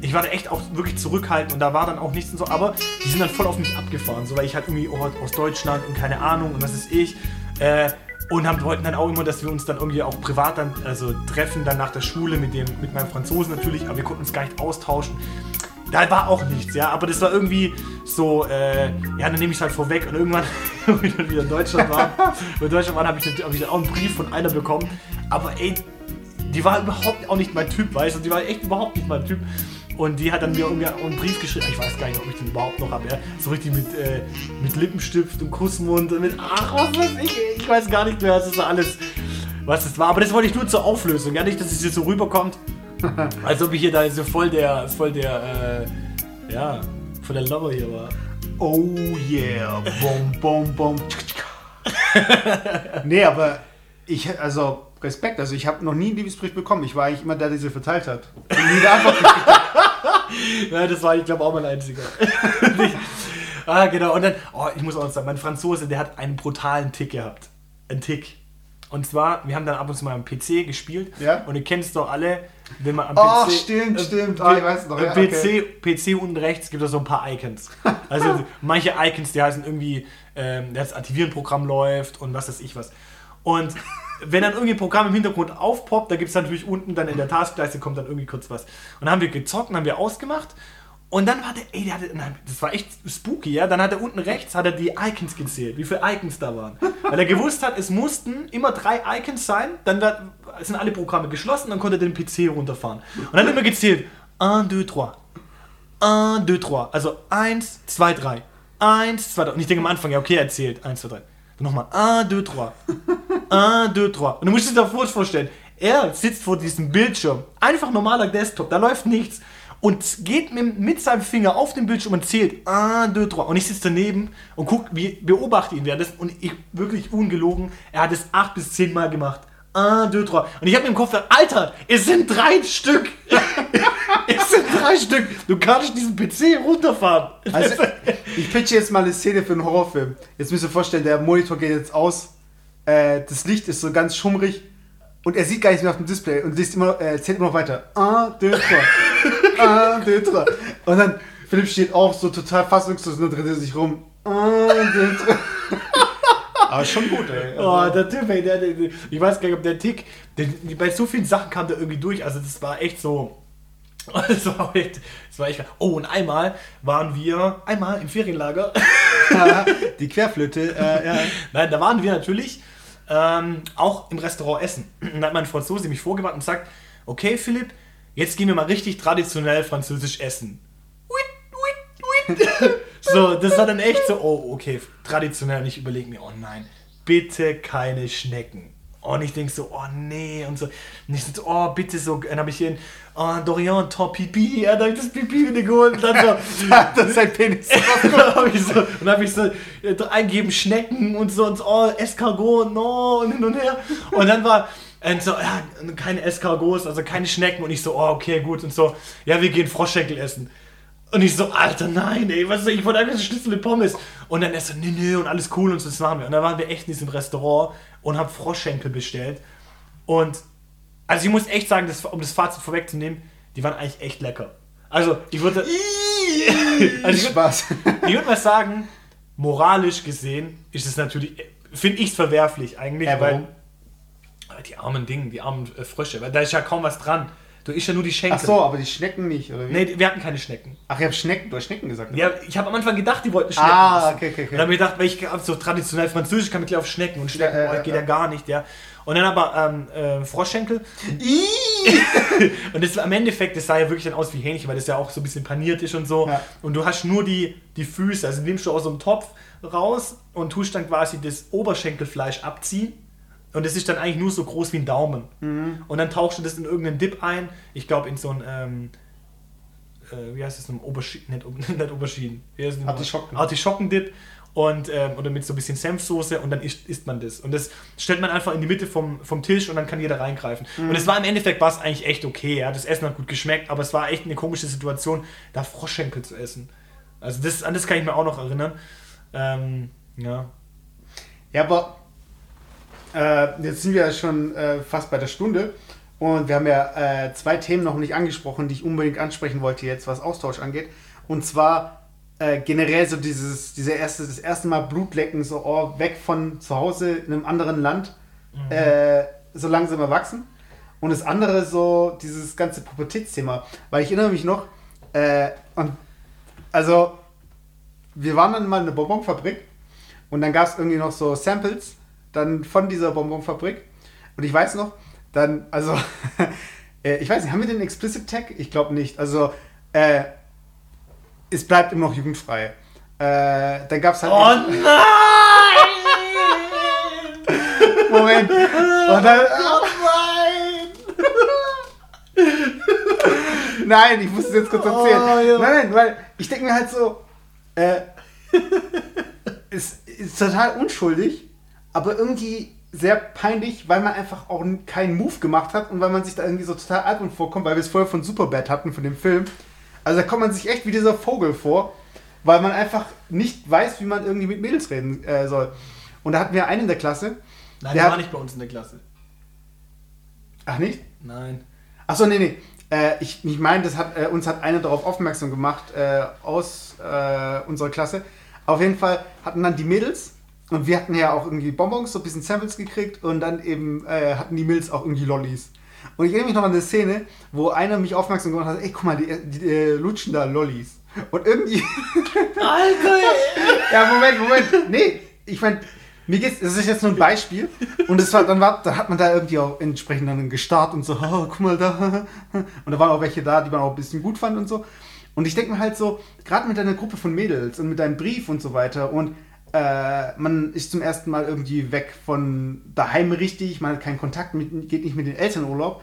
Ich war da echt auch wirklich zurückhaltend und da war dann auch nichts und so, aber die sind dann voll auf mich abgefahren, so weil ich halt irgendwie oh, aus Deutschland und keine Ahnung und was ist ich. Äh, und haben, wollten dann auch immer, dass wir uns dann irgendwie auch privat dann, also treffen, dann nach der Schule mit dem, mit meinem Franzosen natürlich, aber wir konnten uns gar nicht austauschen. Da war auch nichts, ja, aber das war irgendwie so, äh, ja, dann nehme ich es halt vorweg und irgendwann, [laughs] ich dann wieder in Deutschland war, [laughs] in Deutschland war, habe ich, hab ich dann auch einen Brief von einer bekommen, aber ey, die war überhaupt auch nicht mein Typ, weißt du, die war echt überhaupt nicht mein Typ. Und die hat dann mir irgendwie einen Brief geschrieben, ich weiß gar nicht, ob ich den überhaupt noch habe, ja. so richtig mit, äh, mit Lippenstift und Kussmund und mit, ach, was weiß ich, ich weiß gar nicht mehr, was das alles, was das war. Aber das wollte ich nur zur Auflösung, ja, nicht, dass es jetzt so rüberkommt, [laughs] als ob ich hier da so voll der, voll der, äh, ja, voll der Lover hier war. Oh yeah, bom, bom, bom. nee, aber ich, also Respekt, also ich habe noch nie einen Liebesbrief bekommen. Ich war eigentlich immer der, der sie verteilt hat. Nie eine Antwort. Ja, das war, ich glaube, auch mein einziger. [laughs] ah, genau. Und dann, oh, ich muss auch noch sagen, mein Franzose, der hat einen brutalen Tick gehabt. Ein Tick. Und zwar, wir haben dann ab und zu mal am PC gespielt. Ja. Und ihr kennt es doch alle, wenn man am Oh, PC. stimmt, äh, stimmt. Ah, ich weiß noch, ja, PC, okay. PC unten rechts gibt es so ein paar Icons. Also [laughs] manche Icons, die heißen irgendwie, ähm, das Aktivieren-Programm läuft und was weiß ich was. Und wenn dann irgendwie ein Programm im Hintergrund aufpoppt, da gibt es natürlich unten dann in der Taskleiste kommt dann irgendwie kurz was. Und dann haben wir gezockt und haben wir ausgemacht. Und dann war der, ey, der hatte, nein, das war echt spooky, ja. Dann hat er unten rechts, hat er die Icons gezählt, wie viele Icons da waren. Weil er gewusst hat, es mussten immer drei Icons sein, dann war, sind alle Programme geschlossen, dann konnte er den PC runterfahren. Und dann hat er immer gezählt, 1, 2, 3. 1, 2, 3. Also 1, 2, 3. 1, 2, 3. Und ich denke am Anfang, ja, okay, er zählt. 1, 2, 3. Dann nochmal 1, 2, 3. 1, 2, 3. Und du musst dir das vorstellen, er sitzt vor diesem Bildschirm. Einfach normaler Desktop, da läuft nichts. Und geht mit, mit seinem Finger auf den Bildschirm und zählt 1, 2, 3. Und ich sitze daneben und guck, wie, beobachte ihn währenddessen. Und ich, wirklich ungelogen, er hat es 8 bis 10 Mal gemacht. 1, 2, 3. Und ich habe mir im Kopf gedacht, Alter, es sind drei Stück. [laughs] es sind drei Stück. Du kannst diesen PC runterfahren. Also, ich pitche jetzt mal eine Szene für einen Horrorfilm. Jetzt müsst ihr vorstellen, der Monitor geht jetzt aus, äh, das Licht ist so ganz schummrig und er sieht gar nichts mehr auf dem Display und liest immer, äh, zählt immer noch weiter. Un, deux, trois. Un, deux, trois. Und dann, Philipp steht auch so total fassungslos und dreht sich rum. Un, deux, trois. Aber schon gut, ey. Oh, der Typ, ey, der, der, ich weiß gar nicht, ob der Tick, der, bei so vielen Sachen kam der irgendwie durch. Also das war echt so. [laughs] Das war echt, das war echt. Oh, und einmal waren wir, einmal im Ferienlager. [laughs] Die Querflöte, äh, ja. Nein, da waren wir natürlich ähm, auch im Restaurant essen. Und da hat mein Franzose mich vorgewartet und sagt, okay Philipp, jetzt gehen wir mal richtig traditionell französisch essen. [laughs] So, das war dann echt so, oh, okay, traditionell. Und ich überlege mir, oh nein, bitte keine Schnecken. Und ich denke so, oh nee, und so. Und ich so, oh, bitte so. Dann habe ich hier, oh, Dorian, top Pipi. Ja, dann habe ich das Pipi wieder geholt. Und dann so, [laughs] das ist sein Penis. [laughs] dann habe ich so, und hab ich so äh, eingeben Schnecken und so und so, oh, Escargot, no, und hin und her. Und dann war und so, ja, keine Escargots, also keine Schnecken. Und ich so, oh, okay, gut. Und so, ja, wir gehen Froschschenkel essen. Und ich so, Alter, nein, ey, was, ich wollte einfach Schnitzel mit Pommes. Und dann er so, nee, nee, und alles cool und so, das machen wir. Und dann waren wir echt in diesem Restaurant und haben Froschschenkel bestellt. Und, also ich muss echt sagen, das, um das Fazit vorwegzunehmen, die waren eigentlich echt lecker. Also, ich würde, [laughs] also ich würd, Spaß. ich würde mal sagen, moralisch gesehen ist es natürlich, finde ich es verwerflich eigentlich, Ja, warum? weil die armen Dinge, die armen äh, Frösche, weil da ist ja kaum was dran. Du isst ja nur die Schenkel. Ach so, aber die Schnecken nicht, oder wie? Nee, wir hatten keine Schnecken. Ach, ich hab Schnecken, du hast Schnecken gesagt. Ja, ich habe am Anfang gedacht, die wollten Schnecken. Ah, okay, okay, okay. Und dann habe ich gedacht, weil ich so traditionell französisch kann ich gleich auf Schnecken und Schnecken Ja, ja, geht ja. ja gar nicht, ja. Und dann aber ähm, äh, Froschschenkel. [laughs] und das am Endeffekt, das sah ja wirklich dann aus wie Hähnchen, weil das ja auch so ein bisschen paniert ist und so. Ja. Und du hast nur die, die Füße, also nimmst du aus so einem Topf raus und tust dann quasi das Oberschenkelfleisch abziehen. Und das ist dann eigentlich nur so groß wie ein Daumen. Mhm. Und dann tauchst du das in irgendeinen Dip ein. Ich glaube in so ein, ähm, äh, wie heißt das, ein Aubergine, nicht, [laughs] nicht Aubergine. Wie heißt? Artischocken. Artischockendip. Und, ähm, oder mit so ein bisschen Senfsoße und dann isst, isst man das. Und das stellt man einfach in die Mitte vom, vom Tisch und dann kann jeder reingreifen. Mhm. Und es war im Endeffekt war es eigentlich echt okay. Ja? Das Essen hat gut geschmeckt, aber es war echt eine komische Situation, da Froschschenkel zu essen. Also das, an das kann ich mir auch noch erinnern. Ähm, ja. Ja, aber äh, jetzt sind wir ja schon äh, fast bei der Stunde und wir haben ja äh, zwei Themen noch nicht angesprochen, die ich unbedingt ansprechen wollte jetzt, was Austausch angeht. Und zwar äh, generell so dieses, diese erste, das erste Mal Blutlecken, so oh, weg von zu Hause in einem anderen Land, äh, so langsam erwachsen. Und das andere so dieses ganze Pubertätsthema, weil ich erinnere mich noch, äh, und also wir waren dann mal in einer Bonbonfabrik und dann gab es irgendwie noch so Samples dann von dieser Bonbonfabrik. Und ich weiß noch, dann, also, [laughs] äh, ich weiß nicht, haben wir den Explicit Tag? Ich glaube nicht. Also, äh, es bleibt immer noch jugendfrei. Äh, dann gab es halt. Oh [laughs] nein! Moment. Und dann, Oh nein! [laughs] nein, ich muss es jetzt kurz erzählen. Oh, ja. Nein, nein, weil ich denke mir halt so, äh, es ist total unschuldig, aber irgendwie sehr peinlich, weil man einfach auch keinen Move gemacht hat und weil man sich da irgendwie so total albern vorkommt, weil wir es vorher von Superbad hatten, von dem Film. Also da kommt man sich echt wie dieser Vogel vor, weil man einfach nicht weiß, wie man irgendwie mit Mädels reden äh, soll. Und da hatten wir einen in der Klasse, Nein, Der der war hat- nicht bei uns in der Klasse. Ach nicht? Nein. Achso, nee, nee. Äh, ich ich meine, das hat, äh, uns hat einer darauf aufmerksam gemacht äh, aus äh, unserer Klasse. Auf jeden Fall hatten dann die Mädels und wir hatten ja auch irgendwie Bonbons, so ein bisschen Samples gekriegt und dann eben äh, hatten die Mädels auch irgendwie Lollis. Und ich erinnere mich noch an eine Szene, wo einer mich aufmerksam gemacht hat, ey, guck mal, die, die, die äh, lutschen da Lollis. Und irgendwie... [laughs] Alter! Ja, Moment, Moment. Nee, ich meine, mir geht's, das ist jetzt nur ein Beispiel. Und es war, dann war, dann hat man da irgendwie auch entsprechend dann gestarrt und so, [laughs] oh, guck mal da. Und da waren auch welche da, die man auch ein bisschen gut fand und so. Und ich denke mir halt so, gerade mit deiner Gruppe von Mädels und mit deinem Brief und so weiter und äh, man ist zum ersten Mal irgendwie weg von daheim richtig, man hat keinen Kontakt, mit, geht nicht mit den Eltern in Urlaub.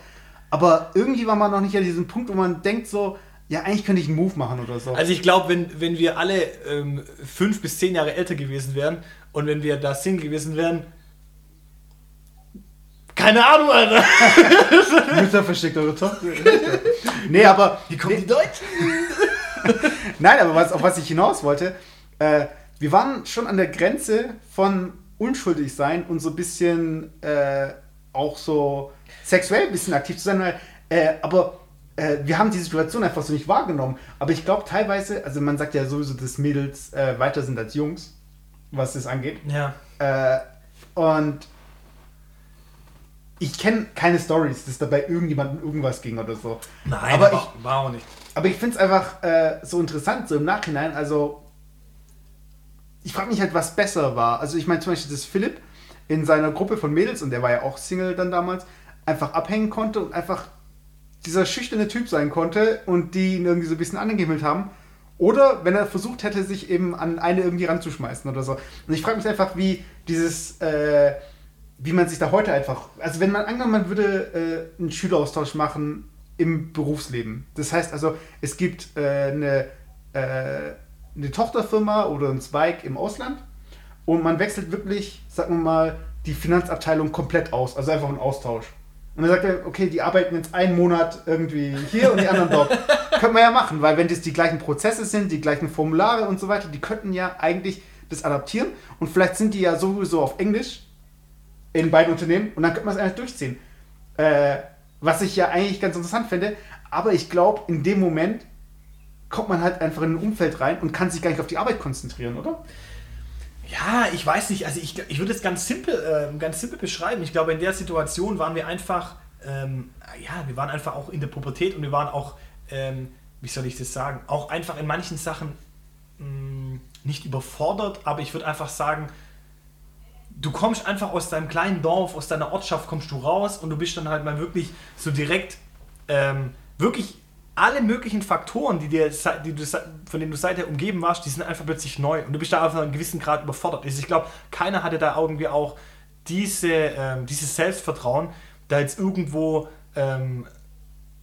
Aber irgendwie war man noch nicht an diesem Punkt, wo man denkt so, ja, eigentlich könnte ich einen Move machen oder so. Also ich glaube, wenn, wenn wir alle ähm, fünf bis zehn Jahre älter gewesen wären und wenn wir da Single gewesen wären, keine Ahnung, Alter. [laughs] Mütter versteckt eure Tochter. nee, aber. Wie kommen nee, die Deutschen? [laughs] Nein, aber was, auf was ich hinaus wollte, äh, wir waren schon an der Grenze von unschuldig sein und so ein bisschen äh, auch so sexuell ein bisschen aktiv zu sein, weil, äh, aber äh, wir haben die Situation einfach so nicht wahrgenommen. Aber ich glaube teilweise, also man sagt ja sowieso, dass Mädels äh, weiter sind als Jungs, was das angeht. Ja. Äh, und ich kenne keine Stories, dass dabei irgendjemandem irgendwas ging oder so. Nein, aber aber ich, war auch nicht. aber ich finde es einfach äh, so interessant, so im Nachhinein. Also, ich frage mich halt, was besser war. Also, ich meine zum Beispiel, dass Philipp in seiner Gruppe von Mädels, und der war ja auch Single dann damals, einfach abhängen konnte und einfach dieser schüchterne Typ sein konnte und die ihn irgendwie so ein bisschen angehimmelt haben. Oder wenn er versucht hätte, sich eben an eine irgendwie ranzuschmeißen oder so. Und ich frage mich einfach, wie dieses, äh, wie man sich da heute einfach, also wenn man angenommen, man würde äh, einen Schüleraustausch machen im Berufsleben. Das heißt also, es gibt äh, eine, äh, eine Tochterfirma oder einen Zweig im Ausland und man wechselt wirklich, sagen wir mal, die Finanzabteilung komplett aus, also einfach ein Austausch. Und dann sagt er, okay, die arbeiten jetzt einen Monat irgendwie hier und die anderen dort. [laughs] Könnte man ja machen, weil wenn das die gleichen Prozesse sind, die gleichen Formulare und so weiter, die könnten ja eigentlich das adaptieren und vielleicht sind die ja sowieso auf Englisch in beiden Unternehmen und dann könnte man es eigentlich durchziehen. Äh, was ich ja eigentlich ganz interessant finde, aber ich glaube, in dem Moment kommt man halt einfach in ein Umfeld rein und kann sich gar nicht auf die Arbeit konzentrieren, oder? Ja, ich weiß nicht. Also ich, ich würde es ganz simpel, ähm, ganz simpel beschreiben. Ich glaube, in der Situation waren wir einfach, ähm, ja, wir waren einfach auch in der Pubertät und wir waren auch, ähm, wie soll ich das sagen, auch einfach in manchen Sachen mh, nicht überfordert, aber ich würde einfach sagen, du kommst einfach aus deinem kleinen Dorf, aus deiner Ortschaft kommst du raus und du bist dann halt mal wirklich so direkt, ähm, wirklich alle möglichen Faktoren, die dir, die du, von denen du seither umgeben warst, die sind einfach plötzlich neu und du bist da auf einem gewissen Grad überfordert. Also ich glaube, keiner hatte da irgendwie auch diese, ähm, dieses Selbstvertrauen, da jetzt irgendwo, ähm,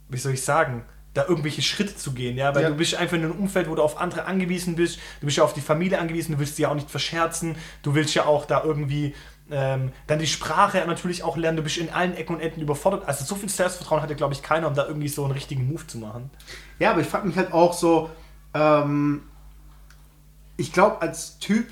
wie soll ich sagen, da irgendwelche Schritte zu gehen, ja, weil Ja. du bist einfach in einem Umfeld, wo du auf andere angewiesen bist, du bist ja auf die Familie angewiesen, du willst sie ja auch nicht verscherzen, du willst ja auch da irgendwie ähm, dann die Sprache natürlich auch lernen, du bist in allen Ecken und Enden überfordert. Also so viel Selbstvertrauen hatte, glaube ich, keiner, um da irgendwie so einen richtigen Move zu machen. Ja, aber ich frage mich halt auch so, ähm, ich glaube, als Typ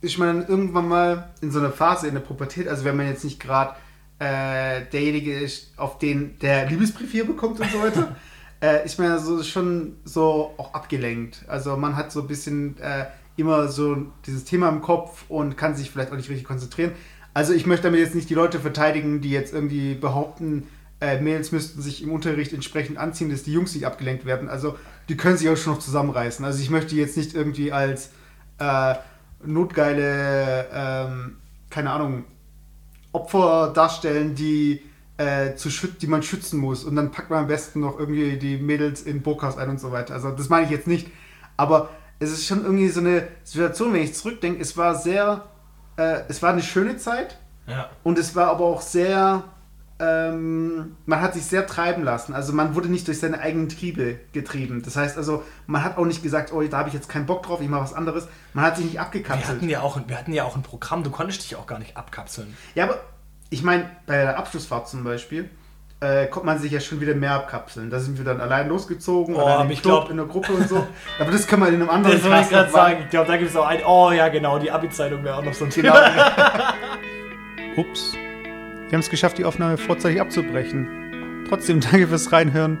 ist man dann irgendwann mal in so einer Phase in der Pubertät, also wenn man jetzt nicht gerade äh, derjenige ist, auf den der Liebesbrief hier bekommt und so weiter, [laughs] äh, ist man ja so schon so auch abgelenkt. Also man hat so ein bisschen äh, immer so dieses Thema im Kopf und kann sich vielleicht auch nicht richtig konzentrieren. Also ich möchte damit jetzt nicht die Leute verteidigen, die jetzt irgendwie behaupten, äh, Mädels müssten sich im Unterricht entsprechend anziehen, dass die Jungs nicht abgelenkt werden. Also die können sich auch schon noch zusammenreißen. Also ich möchte jetzt nicht irgendwie als äh, notgeile, ähm, keine Ahnung, Opfer darstellen, die, äh, zu schüt die man schützen muss. Und dann packt man am besten noch irgendwie die Mädels in Burkas ein und so weiter. Also das meine ich jetzt nicht. Aber es ist schon irgendwie so eine Situation, wenn ich zurückdenke, es war sehr, äh, es war eine schöne Zeit Ja. und es war aber auch sehr, ähm, man hat sich sehr treiben lassen. Also man wurde nicht durch seine eigenen Triebe getrieben. Das heißt also, man hat auch nicht gesagt, oh, da habe ich jetzt keinen Bock drauf, ich mache was anderes. Man hat sich nicht Wir abgekapselt. hatten, ja auch, wir hatten ja auch ein Programm, du konntest dich auch gar nicht abkapseln. Ja, aber ich meine, bei der Abschlussfahrt zum Beispiel, äh, konnte man sich ja schon wieder mehr abkapseln. Da sind wir dann allein losgezogen Oh, oder ich Club, glaub- in der Gruppe und so. [laughs] Aber das können wir in einem anderen Das wollte ich gerade sagen. Ich glaube, da gibt es auch ein. Oh ja, genau, die Abi-Zeitung wäre auch noch so ein Genau. Thema. [laughs] Ups. Wir haben es geschafft, die Aufnahme vorzeitig abzubrechen. Trotzdem danke fürs Reinhören.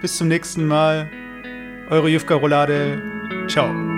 Bis zum nächsten Mal. Eure Jufka Roulade. Ciao.